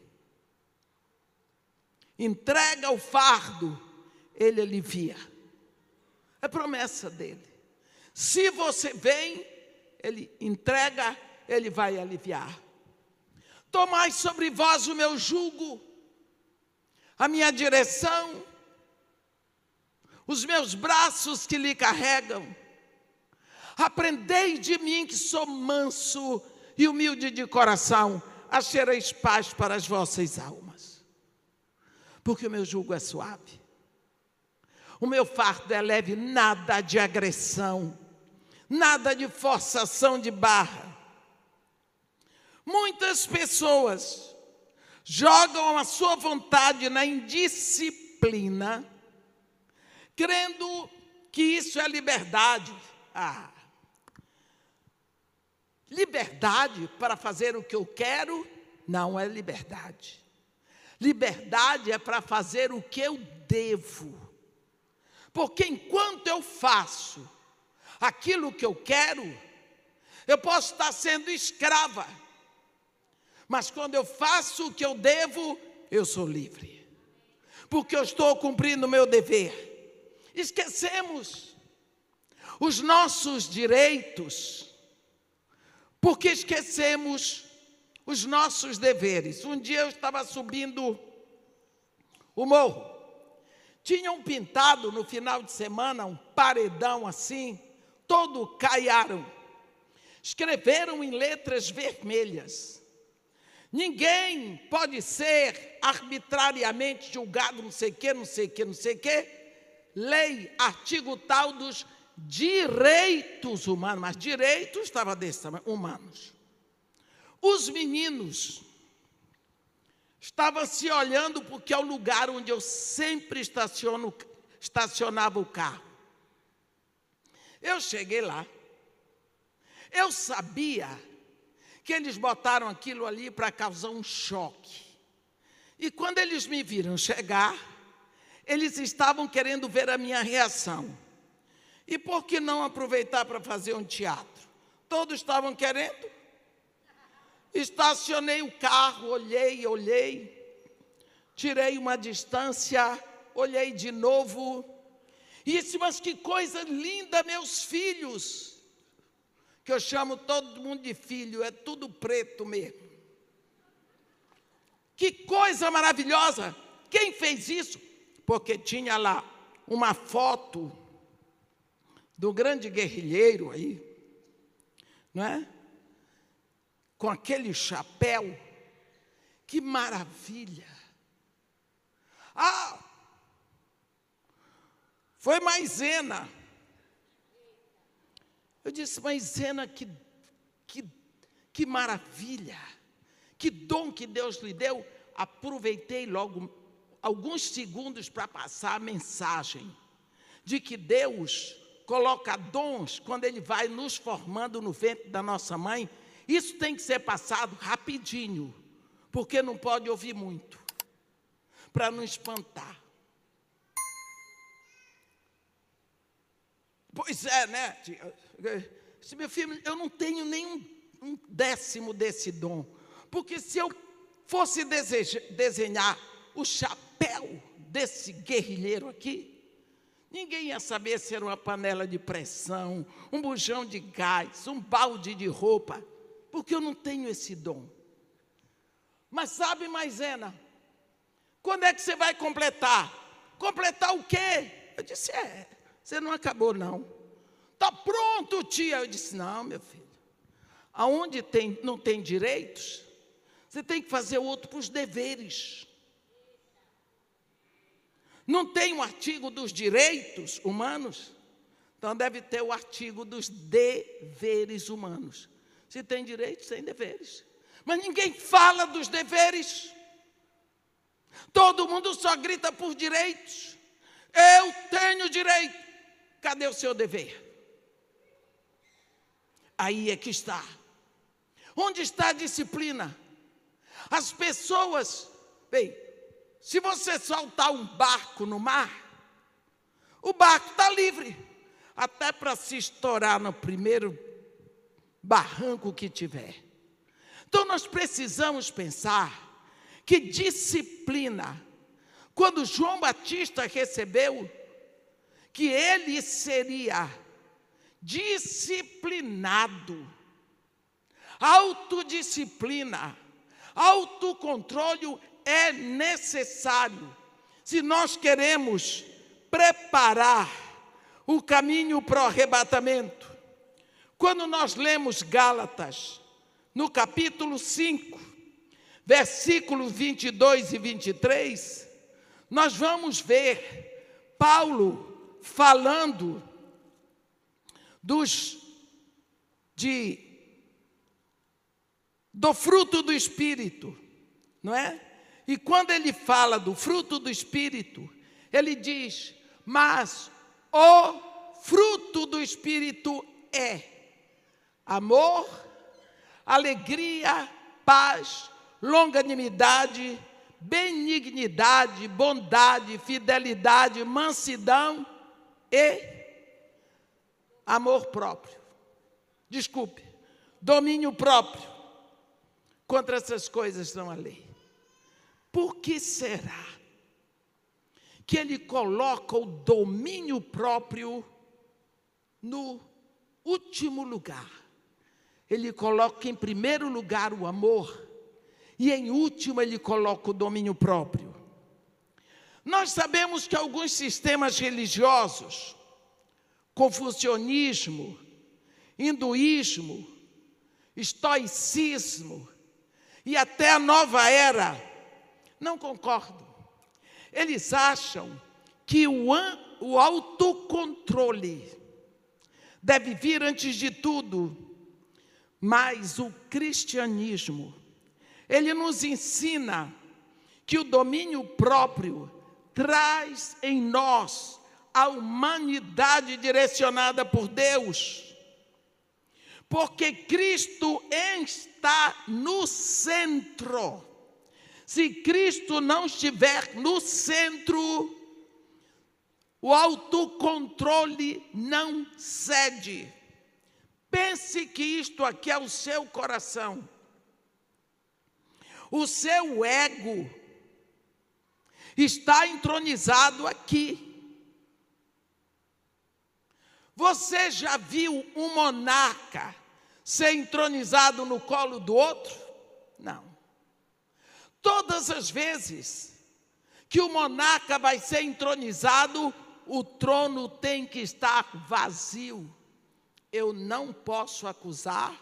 Entrega o fardo, ele alivia. É promessa dele. Se você vem, ele entrega, ele vai aliviar. Tomai sobre vós o meu jugo, a minha direção, os meus braços que lhe carregam. Aprendei de mim que sou manso e humilde de coração, achareis paz para as vossas almas. Porque o meu jugo é suave. O meu fardo é leve, nada de agressão, nada de forçação de barra Muitas pessoas jogam a sua vontade na indisciplina, crendo que isso é liberdade. Ah, liberdade para fazer o que eu quero não é liberdade. Liberdade é para fazer o que eu devo. Porque enquanto eu faço aquilo que eu quero, eu posso estar sendo escrava. Mas quando eu faço o que eu devo, eu sou livre. Porque eu estou cumprindo o meu dever. Esquecemos os nossos direitos, porque esquecemos os nossos deveres. Um dia eu estava subindo o morro. Tinham pintado no final de semana um paredão assim, todo caiaram. Escreveram em letras vermelhas. Ninguém pode ser arbitrariamente julgado, não sei o que, não sei o que, não sei o que. Lei, artigo tal dos direitos humanos, mas direitos estava desse tamanho, humanos. Os meninos estavam se olhando porque é o lugar onde eu sempre estaciono, estacionava o carro. Eu cheguei lá. Eu sabia que eles botaram aquilo ali para causar um choque. E quando eles me viram chegar, eles estavam querendo ver a minha reação. E por que não aproveitar para fazer um teatro? Todos estavam querendo. Estacionei o carro, olhei, olhei, tirei uma distância, olhei de novo. Disse, mas que coisa linda, meus filhos. Que eu chamo todo mundo de filho, é tudo preto mesmo. Que coisa maravilhosa. Quem fez isso? Porque tinha lá uma foto do grande guerrilheiro aí, não é? com aquele chapéu. Que maravilha! Ah! Foi maisena. Eu disse, maisena, que, que, que maravilha! Que dom que Deus lhe deu. Aproveitei logo alguns segundos para passar a mensagem de que Deus coloca dons quando Ele vai nos formando no ventre da nossa mãe isso tem que ser passado rapidinho, porque não pode ouvir muito, para não espantar. Pois é, né? Se meu filho, eu não tenho nenhum um décimo desse dom, porque se eu fosse deseja, desenhar o chapéu desse guerrilheiro aqui, ninguém ia saber se era uma panela de pressão, um bujão de gás, um balde de roupa porque eu não tenho esse dom. Mas sabe, Maisena, quando é que você vai completar? Completar o quê? Eu disse, é, você não acabou não. Está pronto, tia. Eu disse, não, meu filho. Aonde tem, não tem direitos, você tem que fazer outro para os deveres. Não tem um artigo dos direitos humanos? Então deve ter o artigo dos deveres humanos. Se tem direitos, tem deveres. Mas ninguém fala dos deveres. Todo mundo só grita por direitos. Eu tenho direito. Cadê o seu dever? Aí é que está. Onde está a disciplina? As pessoas, bem, se você soltar um barco no mar, o barco está livre, até para se estourar no primeiro barranco que tiver. Então nós precisamos pensar que disciplina, quando João Batista recebeu, que ele seria disciplinado, autodisciplina, autocontrole é necessário se nós queremos preparar o caminho para o arrebatamento. Quando nós lemos Gálatas, no capítulo 5, versículos 22 e 23, nós vamos ver Paulo falando dos de do fruto do espírito, não é? E quando ele fala do fruto do espírito, ele diz: "Mas o fruto do espírito é amor, alegria, paz, longanimidade, benignidade, bondade, fidelidade, mansidão e amor próprio. Desculpe, domínio próprio. Contra essas coisas não há lei. Por que será que ele coloca o domínio próprio no último lugar? Ele coloca em primeiro lugar o amor e em último ele coloca o domínio próprio. Nós sabemos que alguns sistemas religiosos, confucionismo, hinduísmo, estoicismo e até a nova era, não concordam. Eles acham que o, o autocontrole deve vir antes de tudo, mas o cristianismo ele nos ensina que o domínio próprio traz em nós a humanidade direcionada por Deus. Porque Cristo está no centro. Se Cristo não estiver no centro, o autocontrole não cede. Pense que isto aqui é o seu coração. O seu ego está entronizado aqui. Você já viu um monarca ser entronizado no colo do outro? Não. Todas as vezes que o monarca vai ser entronizado, o trono tem que estar vazio. Eu não posso acusar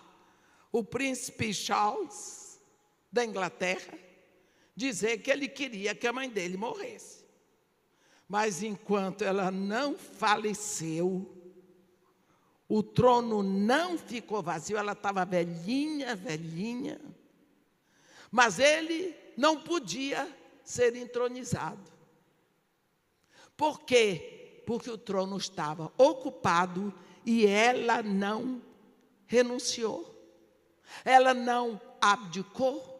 o príncipe Charles da Inglaterra dizer que ele queria que a mãe dele morresse. Mas enquanto ela não faleceu, o trono não ficou vazio, ela estava velhinha, velhinha. Mas ele não podia ser entronizado. Por quê? Porque o trono estava ocupado e ela não renunciou. Ela não abdicou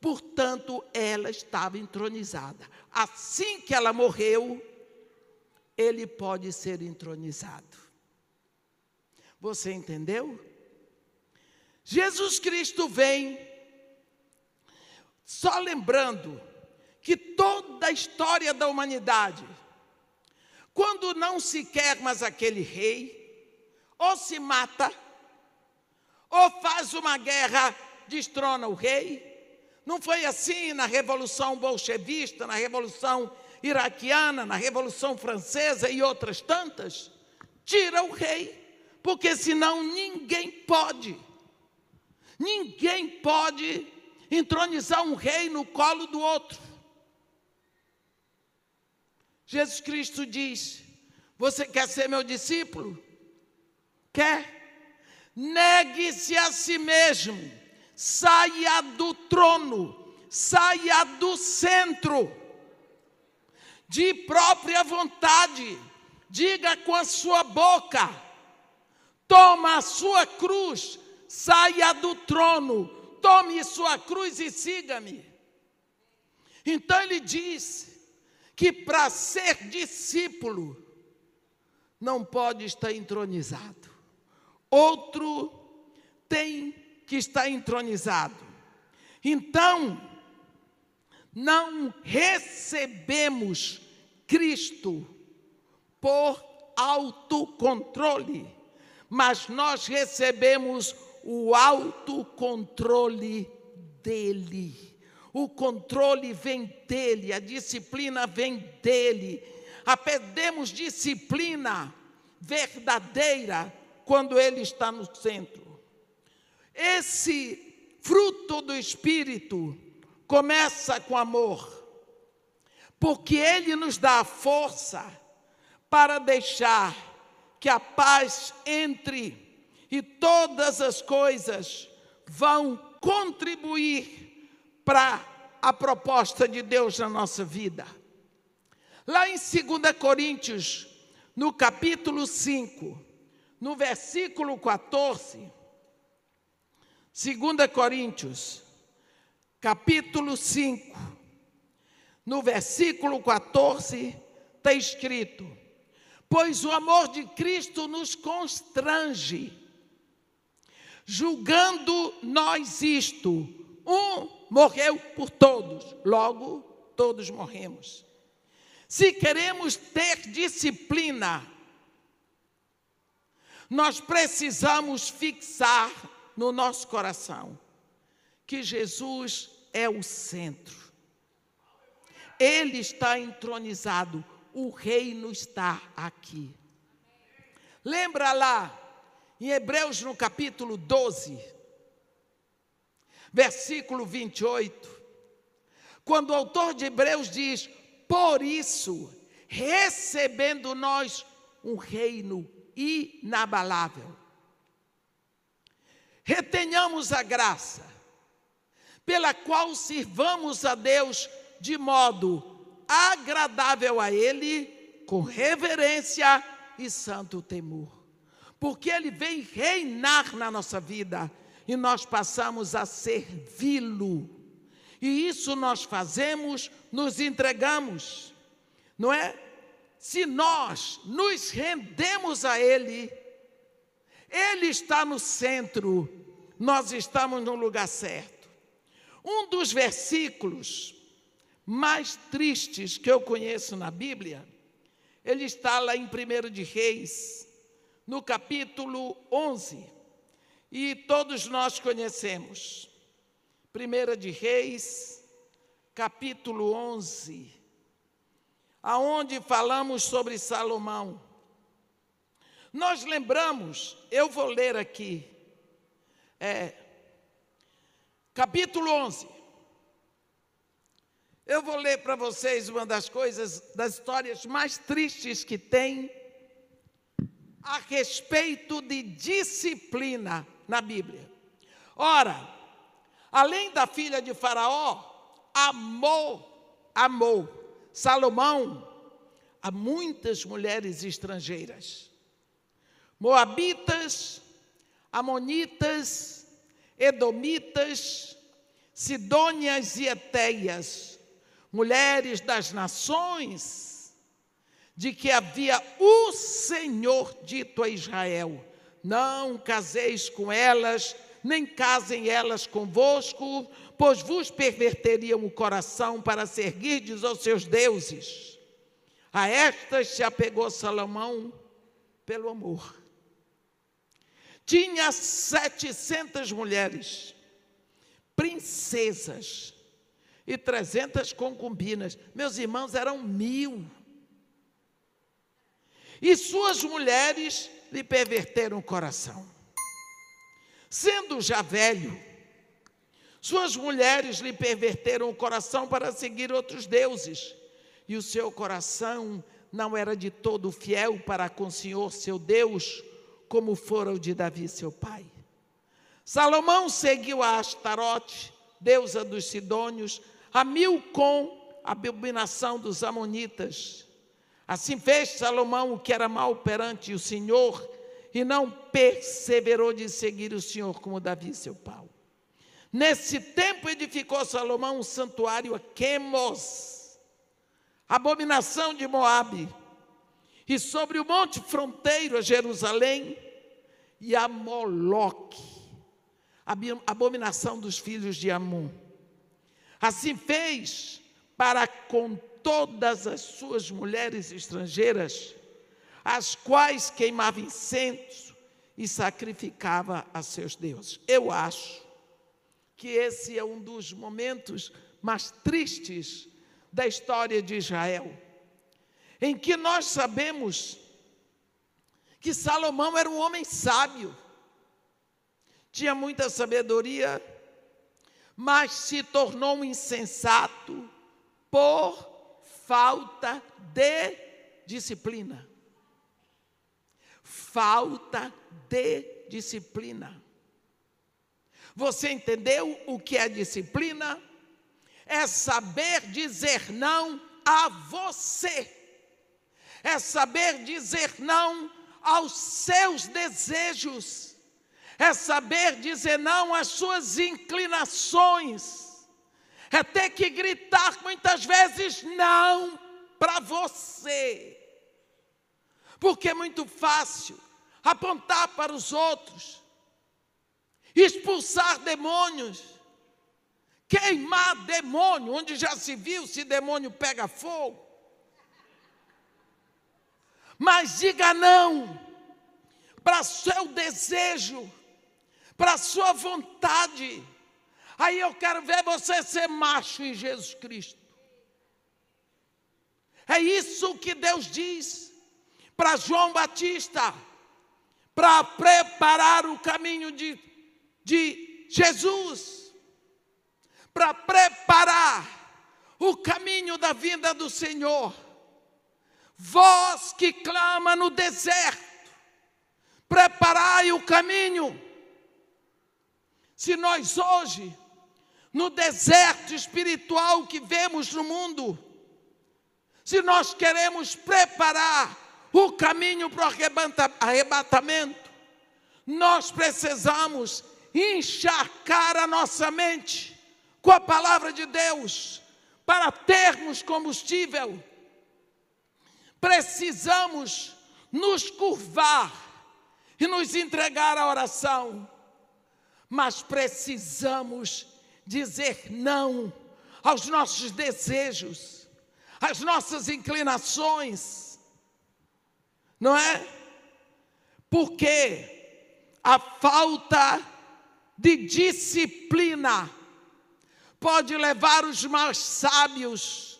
portanto, ela estava entronizada. Assim que ela morreu, ele pode ser entronizado. Você entendeu? Jesus Cristo vem, só lembrando que toda a história da humanidade, quando não se quer mais aquele rei, ou se mata, ou faz uma guerra, destrona o rei, não foi assim na Revolução Bolchevista, na Revolução Iraquiana, na Revolução Francesa e outras tantas? Tira o rei, porque senão ninguém pode. Ninguém pode entronizar um rei no colo do outro. Jesus Cristo diz: Você quer ser meu discípulo? Quer? Negue-se a si mesmo saia do trono, saia do centro, de própria vontade, diga com a sua boca, toma a sua cruz, saia do trono, tome sua cruz e siga-me. Então ele diz que para ser discípulo não pode estar entronizado. Outro tem que está entronizado. Então, não recebemos Cristo por autocontrole, mas nós recebemos o autocontrole dele. O controle vem dele, a disciplina vem dele. Aprendemos disciplina verdadeira quando ele está no centro. Esse fruto do Espírito começa com amor, porque ele nos dá a força para deixar que a paz entre e todas as coisas vão contribuir para a proposta de Deus na nossa vida. Lá em 2 Coríntios, no capítulo 5, no versículo 14, 2 Coríntios, capítulo 5, no versículo 14, está escrito: Pois o amor de Cristo nos constrange, julgando nós isto: um morreu por todos, logo todos morremos. Se queremos ter disciplina, nós precisamos fixar no nosso coração que Jesus é o centro. Ele está entronizado, o reino está aqui. Lembra lá, em Hebreus no capítulo 12, versículo 28, quando o autor de Hebreus diz: Por isso, recebendo nós um reino inabalável. Retenhamos a graça, pela qual sirvamos a Deus de modo agradável a Ele, com reverência e santo temor. Porque Ele vem reinar na nossa vida e nós passamos a servi-lo. E isso nós fazemos, nos entregamos, não é? se nós nos rendemos a Ele, Ele está no centro, nós estamos no lugar certo. Um dos versículos mais tristes que eu conheço na Bíblia, ele está lá em 1 de Reis, no capítulo 11, e todos nós conhecemos. 1 de Reis, capítulo 11 aonde falamos sobre Salomão. Nós lembramos, eu vou ler aqui, é, capítulo 11. Eu vou ler para vocês uma das coisas, das histórias mais tristes que tem a respeito de disciplina na Bíblia. Ora, além da filha de Faraó, amou, amou Salomão a muitas mulheres estrangeiras. Moabitas, Amonitas, Edomitas, Sidônias e Eteias, mulheres das nações, de que havia o Senhor dito a Israel: Não caseis com elas, nem casem elas convosco, pois vos perverteriam o coração para seguirdes aos seus deuses. A estas se apegou Salomão pelo amor. Tinha setecentas mulheres, princesas e trezentas concubinas. Meus irmãos, eram mil. E suas mulheres lhe perverteram o coração. Sendo já velho, suas mulheres lhe perverteram o coração para seguir outros deuses, e o seu coração não era de todo fiel para com o Senhor seu Deus, como fora o de Davi seu pai. Salomão seguiu a Astarote, deusa dos Sidônios, a Milcom, a abominação dos Amonitas. Assim fez Salomão o que era mal perante o Senhor, e não perseverou de seguir o Senhor como Davi seu pai. Nesse tempo edificou Salomão um santuário a Quemos, abominação de Moabe, e sobre o monte fronteiro a Jerusalém, e a Moloque, abominação dos filhos de Amon. Assim fez para com todas as suas mulheres estrangeiras, as quais queimava incenso e sacrificava a seus deuses. Eu acho que esse é um dos momentos mais tristes da história de Israel, em que nós sabemos que Salomão era um homem sábio, tinha muita sabedoria, mas se tornou um insensato por falta de disciplina. Falta de disciplina. Você entendeu o que é disciplina? É saber dizer não a você, é saber dizer não aos seus desejos, é saber dizer não às suas inclinações, é ter que gritar muitas vezes não para você. Porque é muito fácil apontar para os outros, expulsar demônios, queimar demônio, onde já se viu se demônio pega fogo. Mas diga não para seu desejo, para sua vontade. Aí eu quero ver você ser macho em Jesus Cristo. É isso que Deus diz para João Batista, para preparar o caminho de, de Jesus, para preparar o caminho da vinda do Senhor. Vós que clama no deserto, preparai o caminho. Se nós hoje, no deserto espiritual que vemos no mundo, se nós queremos preparar o caminho para o arrebatamento, nós precisamos encharcar a nossa mente com a palavra de Deus para termos combustível. Precisamos nos curvar e nos entregar à oração, mas precisamos dizer não aos nossos desejos as nossas inclinações, não é? Porque a falta de disciplina pode levar os mais sábios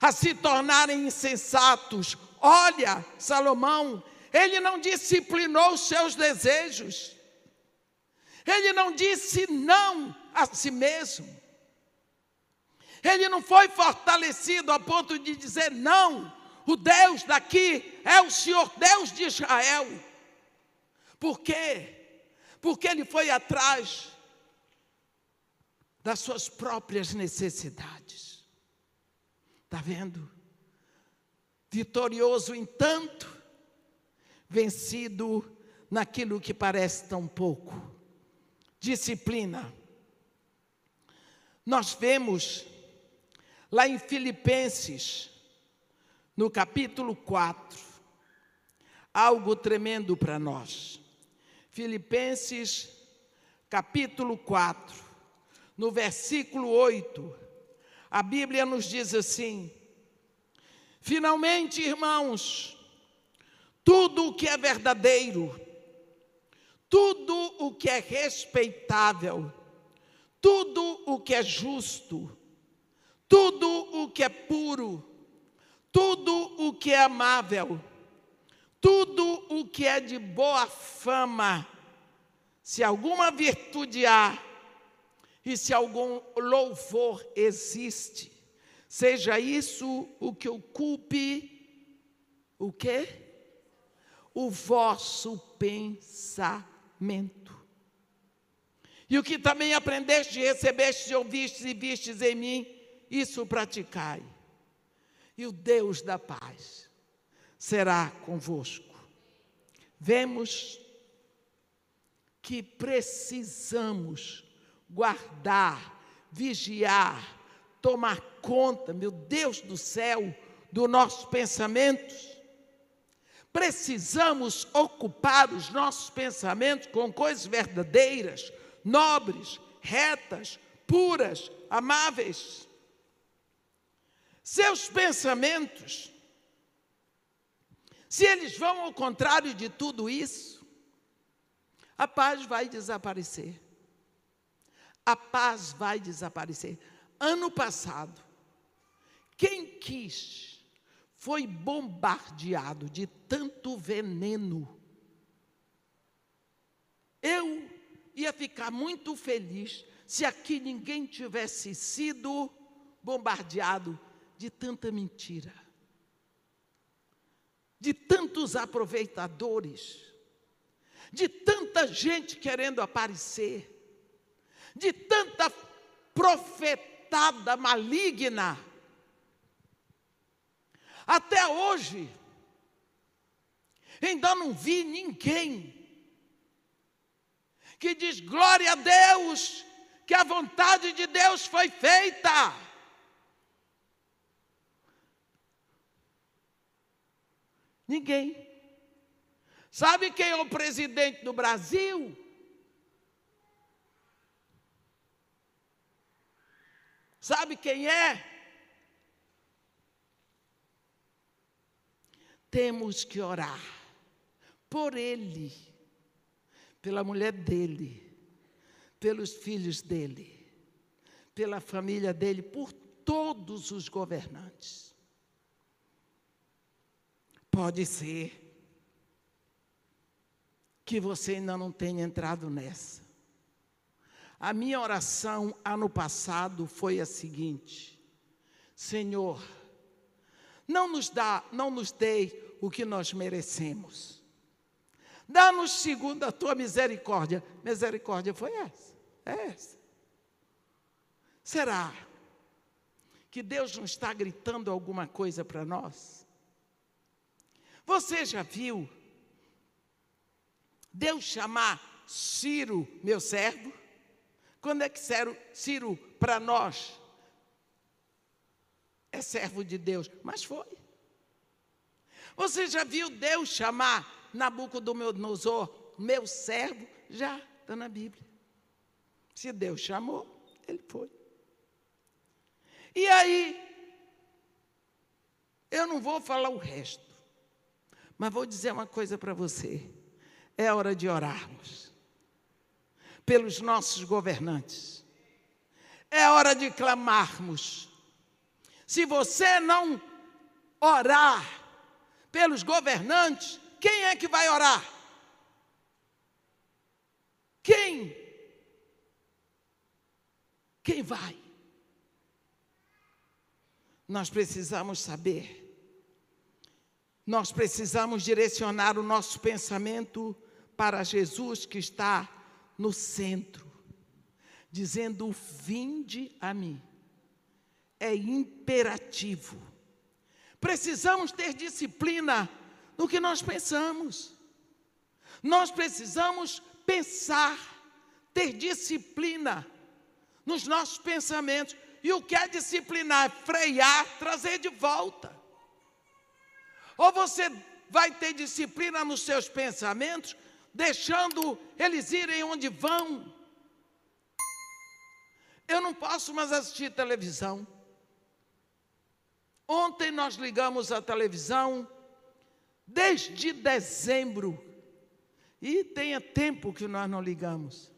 a se tornarem insensatos. Olha, Salomão, ele não disciplinou os seus desejos, ele não disse não a si mesmo. Ele não foi fortalecido a ponto de dizer: não, o Deus daqui é o Senhor Deus de Israel. Por quê? Porque ele foi atrás das suas próprias necessidades. Está vendo? Vitorioso em tanto, vencido naquilo que parece tão pouco. Disciplina. Nós vemos Lá em Filipenses, no capítulo 4, algo tremendo para nós. Filipenses, capítulo 4, no versículo 8, a Bíblia nos diz assim: Finalmente, irmãos, tudo o que é verdadeiro, tudo o que é respeitável, tudo o que é justo, tudo o que é puro, tudo o que é amável, tudo o que é de boa fama, se alguma virtude há e se algum louvor existe, seja isso o que ocupe o quê? O vosso pensamento. E o que também aprendeste, recebeste, ouvistes e vistes em mim, isso praticai, e o Deus da paz será convosco. Vemos que precisamos guardar, vigiar, tomar conta, meu Deus do céu, dos nossos pensamentos. Precisamos ocupar os nossos pensamentos com coisas verdadeiras, nobres, retas, puras, amáveis. Seus pensamentos, se eles vão ao contrário de tudo isso, a paz vai desaparecer. A paz vai desaparecer. Ano passado, quem quis foi bombardeado de tanto veneno. Eu ia ficar muito feliz se aqui ninguém tivesse sido bombardeado de tanta mentira, de tantos aproveitadores, de tanta gente querendo aparecer, de tanta profetada maligna. Até hoje, ainda não vi ninguém que diz glória a Deus que a vontade de Deus foi feita. Ninguém. Sabe quem é o presidente do Brasil? Sabe quem é? Temos que orar por ele, pela mulher dele, pelos filhos dele, pela família dele, por todos os governantes. Pode ser que você ainda não tenha entrado nessa. A minha oração ano passado foi a seguinte: Senhor, não nos dá, não nos dê o que nós merecemos. Dá-nos segundo a tua misericórdia. Misericórdia foi essa. É essa. Será que Deus não está gritando alguma coisa para nós? Você já viu Deus chamar Ciro, meu servo? Quando é que Ciro, para nós é servo de Deus? Mas foi. Você já viu Deus chamar Nabucodonosor, meu servo? Já, está na Bíblia. Se Deus chamou, ele foi. E aí, eu não vou falar o resto, mas vou dizer uma coisa para você. É hora de orarmos pelos nossos governantes. É hora de clamarmos. Se você não orar pelos governantes, quem é que vai orar? Quem? Quem vai? Nós precisamos saber. Nós precisamos direcionar o nosso pensamento para Jesus que está no centro, dizendo: Vinde a mim. É imperativo. Precisamos ter disciplina no que nós pensamos. Nós precisamos pensar, ter disciplina nos nossos pensamentos. E o que é disciplinar? Frear, trazer de volta. Ou você vai ter disciplina nos seus pensamentos, deixando eles irem onde vão. Eu não posso mais assistir televisão. Ontem nós ligamos a televisão desde dezembro. E tenha tempo que nós não ligamos.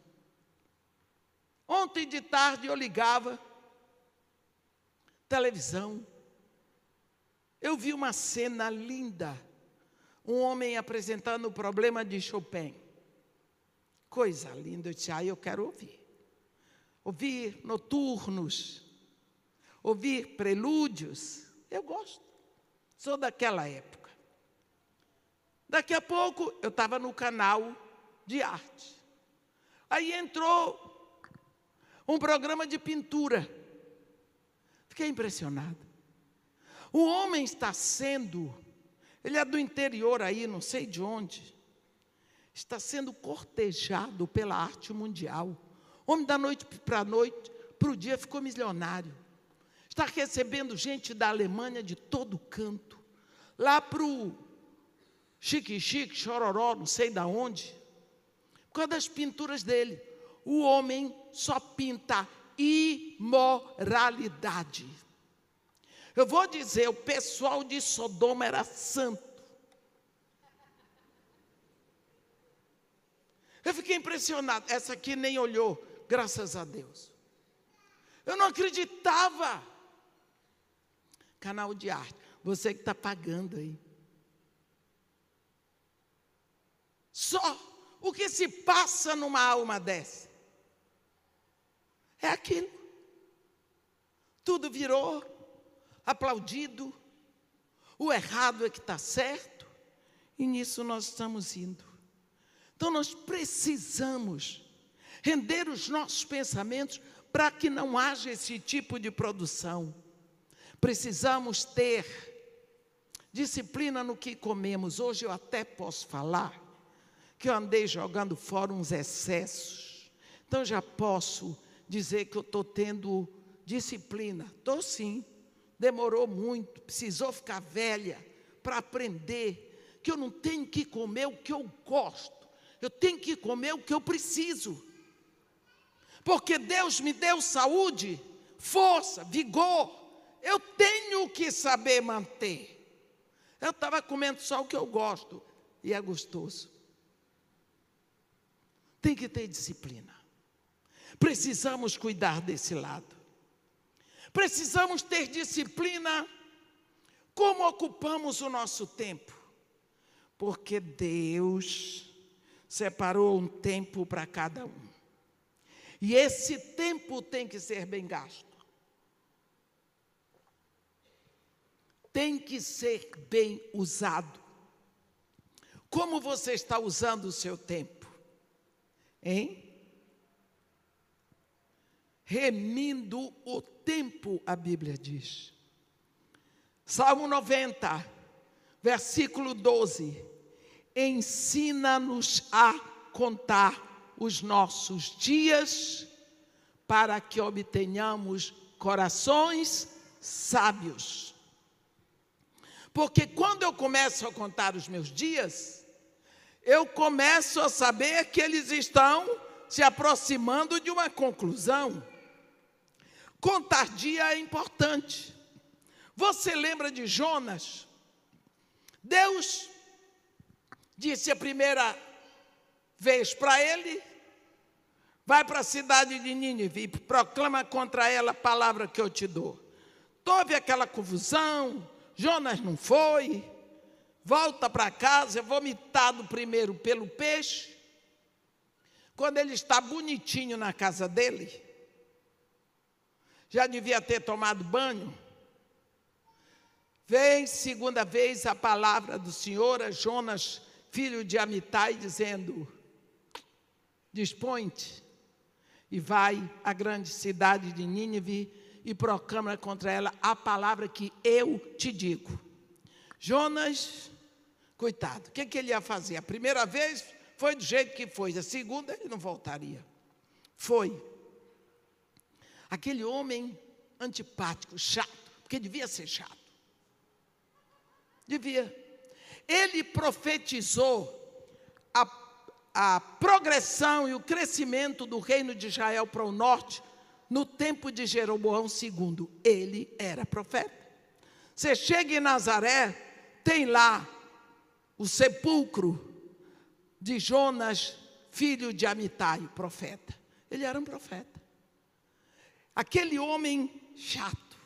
Ontem de tarde eu ligava televisão. Eu vi uma cena linda um homem apresentando o problema de Chopin. Coisa linda, eu ah, eu quero ouvir. Ouvir noturnos, ouvir prelúdios, eu gosto. Sou daquela época. Daqui a pouco eu estava no canal de arte. Aí entrou um programa de pintura. Fiquei impressionado. O homem está sendo ele é do interior aí, não sei de onde. Está sendo cortejado pela arte mundial. Homem da noite para a noite, para o dia ficou milionário. Está recebendo gente da Alemanha de todo canto. Lá para o chique-chique, chororó, não sei da onde. Por causa das pinturas dele. O homem só pinta imoralidade. Eu vou dizer, o pessoal de Sodoma era santo. Eu fiquei impressionado. Essa aqui nem olhou, graças a Deus. Eu não acreditava. Canal de arte, você que está pagando aí. Só o que se passa numa alma dessa é aquilo. Tudo virou aplaudido, o errado é que está certo, e nisso nós estamos indo. Então nós precisamos render os nossos pensamentos para que não haja esse tipo de produção. Precisamos ter disciplina no que comemos. Hoje eu até posso falar que eu andei jogando fora uns excessos. Então já posso dizer que eu estou tendo disciplina. Estou sim. Demorou muito, precisou ficar velha para aprender que eu não tenho que comer o que eu gosto, eu tenho que comer o que eu preciso. Porque Deus me deu saúde, força, vigor. Eu tenho que saber manter. Eu estava comendo só o que eu gosto e é gostoso. Tem que ter disciplina. Precisamos cuidar desse lado. Precisamos ter disciplina como ocupamos o nosso tempo. Porque Deus separou um tempo para cada um. E esse tempo tem que ser bem gasto. Tem que ser bem usado. Como você está usando o seu tempo? Hein? Remindo o tempo, a Bíblia diz. Salmo 90, versículo 12: Ensina-nos a contar os nossos dias, para que obtenhamos corações sábios. Porque quando eu começo a contar os meus dias, eu começo a saber que eles estão se aproximando de uma conclusão. Contar dia é importante. Você lembra de Jonas? Deus disse a primeira vez para ele: vai para a cidade de Nínive e proclama contra ela a palavra que eu te dou. Houve aquela confusão, Jonas não foi, volta para casa, é vomitado primeiro pelo peixe. Quando ele está bonitinho na casa dele, já devia ter tomado banho. Vem segunda vez a palavra do Senhor a Jonas, filho de Amitai, dizendo: Dispõe-te e vai à grande cidade de Nínive e proclama contra ela a palavra que eu te digo. Jonas, coitado, o que, que ele ia fazer? A primeira vez foi do jeito que foi, a segunda ele não voltaria. Foi. Aquele homem antipático, chato, porque devia ser chato. Devia. Ele profetizou a, a progressão e o crescimento do reino de Israel para o norte no tempo de Jeroboão II. Ele era profeta. Você chega em Nazaré, tem lá o sepulcro de Jonas, filho de Amitai, profeta. Ele era um profeta. Aquele homem chato,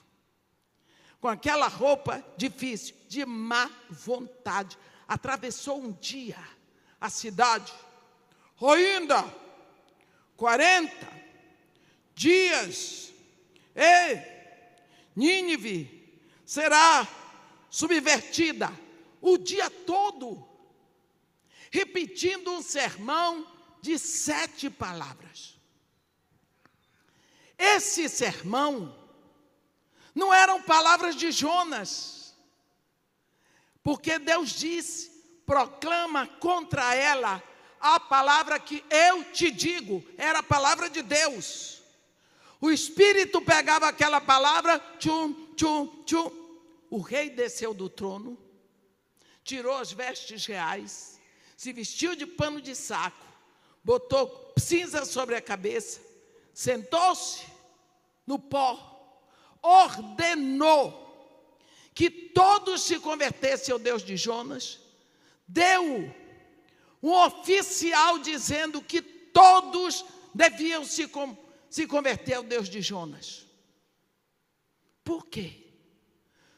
com aquela roupa difícil, de má vontade, atravessou um dia a cidade, ainda 40 dias, e Nínive será subvertida o dia todo, repetindo um sermão de sete palavras. Esse sermão não eram palavras de Jonas, porque Deus disse: proclama contra ela a palavra que eu te digo, era a palavra de Deus. O Espírito pegava aquela palavra, tchum, tchum, tchum. O rei desceu do trono, tirou as vestes reais, se vestiu de pano de saco, botou cinza sobre a cabeça, sentou-se no pó, ordenou que todos se convertessem ao Deus de Jonas, deu um oficial dizendo que todos deviam se, se converter ao Deus de Jonas. Por quê?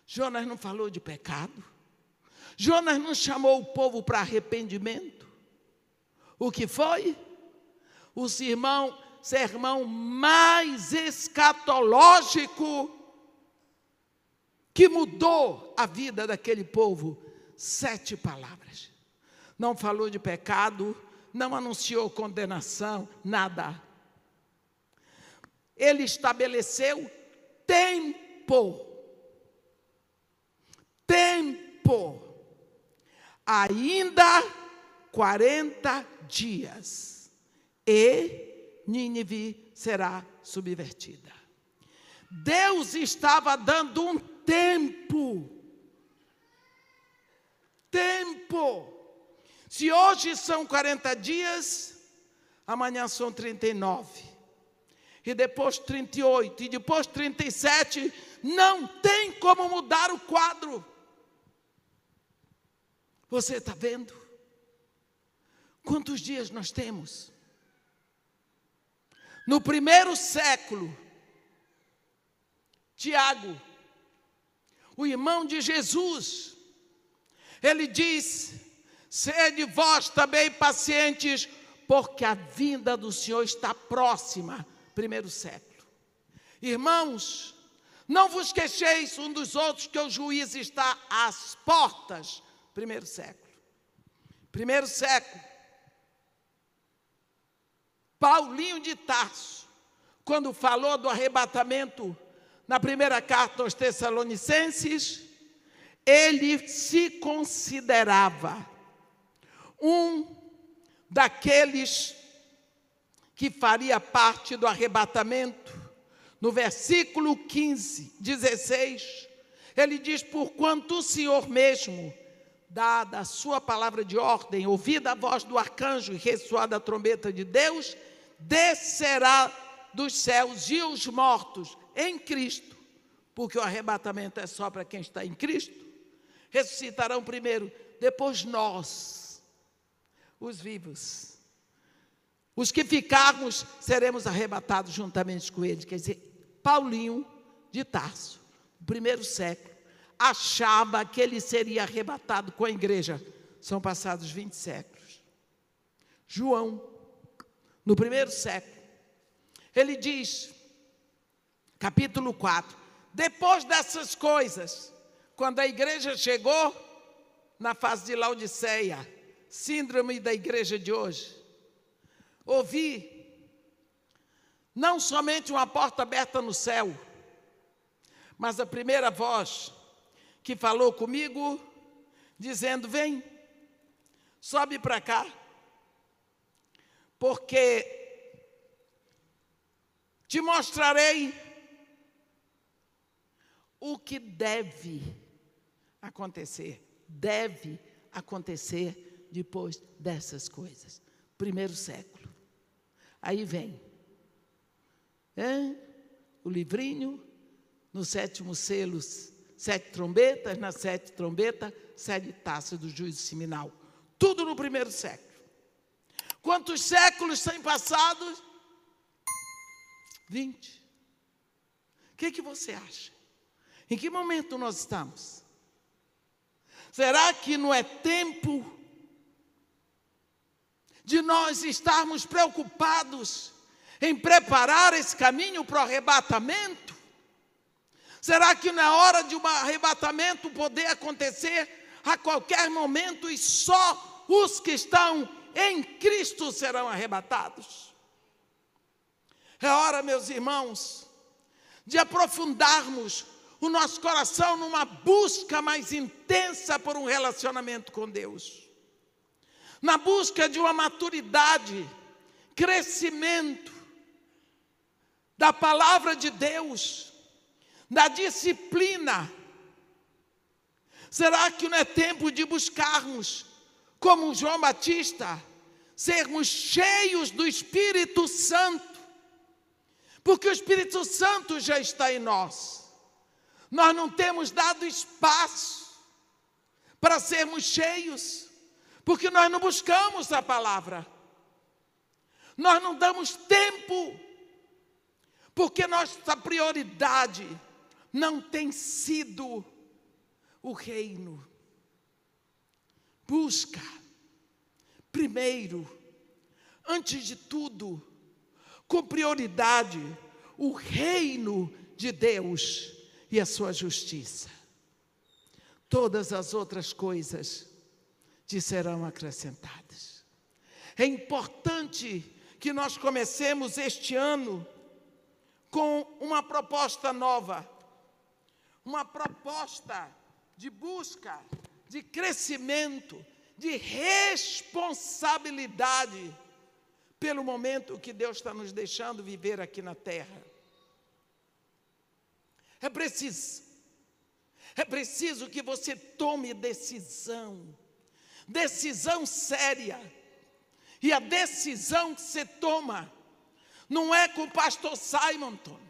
Jonas não falou de pecado. Jonas não chamou o povo para arrependimento. O que foi? Os irmãos sermão mais escatológico que mudou a vida daquele povo. Sete palavras. Não falou de pecado, não anunciou condenação, nada. Ele estabeleceu tempo. Tempo. Ainda 40 dias. E Nínive será subvertida. Deus estava dando um tempo. Tempo. Se hoje são 40 dias, amanhã são 39. E depois 38, e depois 37, não tem como mudar o quadro. Você está vendo? Quantos dias nós temos? No primeiro século, Tiago, o irmão de Jesus, ele diz: sede vós também pacientes, porque a vinda do Senhor está próxima. Primeiro século. Irmãos, não vos queixeis um dos outros, que o juízo está às portas. Primeiro século. Primeiro século. Paulinho de Tarso, quando falou do arrebatamento na primeira carta aos Tessalonicenses, ele se considerava um daqueles que faria parte do arrebatamento. No versículo 15, 16, ele diz: Porquanto o Senhor mesmo, dada a sua palavra de ordem, ouvida a voz do arcanjo e ressoada a trombeta de Deus, descerá dos céus e os mortos em Cristo, porque o arrebatamento é só para quem está em Cristo, ressuscitarão primeiro, depois nós, os vivos. Os que ficarmos seremos arrebatados juntamente com eles. Quer dizer, Paulinho de Tarso, primeiro século, achava que ele seria arrebatado com a igreja. São passados 20 séculos. João, no primeiro século, ele diz: capítulo 4. Depois dessas coisas, quando a igreja chegou na fase de Laodiceia, síndrome da igreja de hoje, ouvi não somente uma porta aberta no céu, mas a primeira voz que falou comigo, dizendo: Vem, sobe para cá, porque te mostrarei o que deve acontecer. Deve acontecer depois dessas coisas. Primeiro século. Aí vem é, o livrinho, no sétimo selo, sete trombetas, na sete trombetas, sete taças do juízo seminal. Tudo no primeiro século. Quantos séculos têm passado? Vinte. O que, que você acha? Em que momento nós estamos? Será que não é tempo de nós estarmos preocupados em preparar esse caminho para o arrebatamento? Será que é hora de um arrebatamento poder acontecer a qualquer momento e só os que estão em Cristo serão arrebatados? É hora, meus irmãos, de aprofundarmos o nosso coração numa busca mais intensa por um relacionamento com Deus, na busca de uma maturidade, crescimento da palavra de Deus, da disciplina. Será que não é tempo de buscarmos, como João Batista, sermos cheios do Espírito Santo? Porque o Espírito Santo já está em nós. Nós não temos dado espaço para sermos cheios, porque nós não buscamos a palavra. Nós não damos tempo, porque nossa prioridade não tem sido o reino. Busca, primeiro, antes de tudo, com prioridade, o reino de Deus e a sua justiça. Todas as outras coisas te serão acrescentadas. É importante que nós comecemos este ano com uma proposta nova, uma proposta de busca, de crescimento, de responsabilidade pelo momento que Deus está nos deixando viver aqui na terra. É preciso, é preciso que você tome decisão, decisão séria. E a decisão que você toma não é com o pastor Simonton,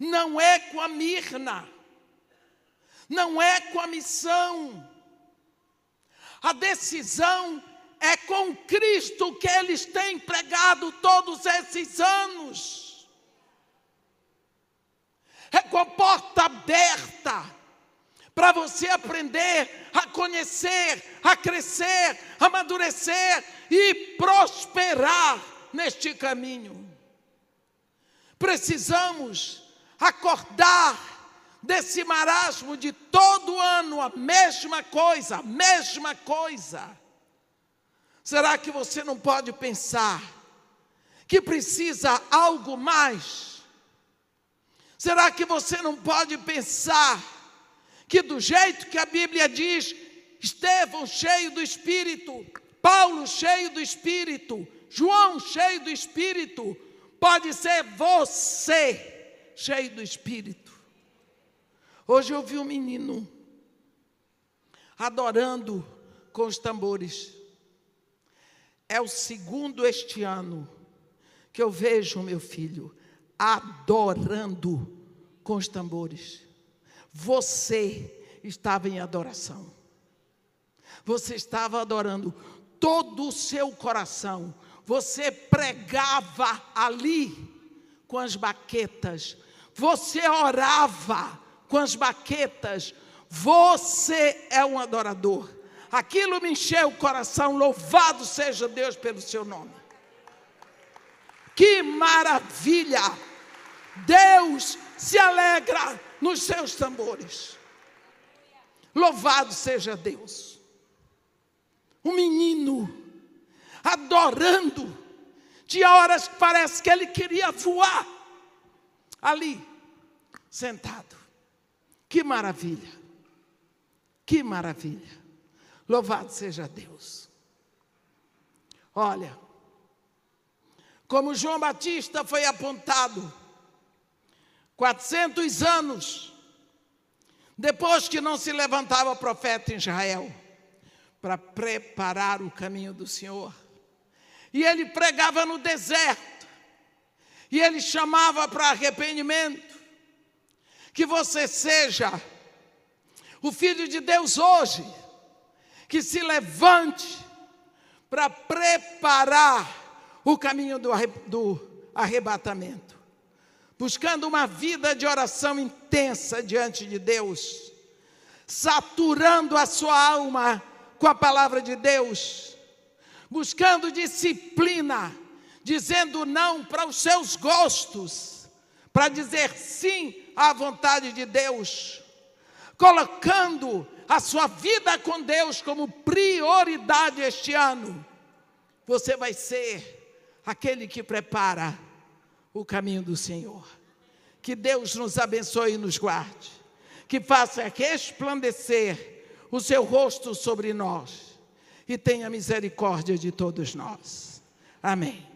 não é com a Mirna, não é com a missão. A decisão é com Cristo que eles têm pregado todos esses anos. É com a porta aberta para você aprender a conhecer, a crescer, a amadurecer e prosperar neste caminho. Precisamos acordar desse marasmo de todo ano a mesma coisa, a mesma coisa. Será que você não pode pensar que precisa algo mais? Será que você não pode pensar que do jeito que a Bíblia diz, Estevão cheio do Espírito, Paulo cheio do Espírito, João cheio do Espírito, pode ser você cheio do Espírito. Hoje eu vi um menino adorando com os tambores. É o segundo este ano que eu vejo meu filho adorando com os tambores. Você estava em adoração. Você estava adorando todo o seu coração. Você pregava ali com as baquetas. Você orava com as baquetas. Você é um adorador. Aquilo me encheu o coração. Louvado seja Deus pelo seu nome. Que maravilha! Deus se alegra nos seus tambores. Louvado seja Deus. Um menino adorando. Tinha horas que parece que ele queria voar. Ali, sentado. Que maravilha. Que maravilha. Louvado seja Deus. Olha, como João Batista foi apontado, 400 anos depois que não se levantava profeta em Israel, para preparar o caminho do Senhor. E ele pregava no deserto, e ele chamava para arrependimento. Que você seja o Filho de Deus hoje, que se levante para preparar o caminho do, do arrebatamento, buscando uma vida de oração intensa diante de Deus, saturando a sua alma com a palavra de Deus, buscando disciplina, dizendo não para os seus gostos, para dizer sim à vontade de Deus, colocando a sua vida com Deus como prioridade este ano, você vai ser aquele que prepara o caminho do Senhor. Que Deus nos abençoe e nos guarde, que faça resplandecer o seu rosto sobre nós e tenha misericórdia de todos nós. Amém.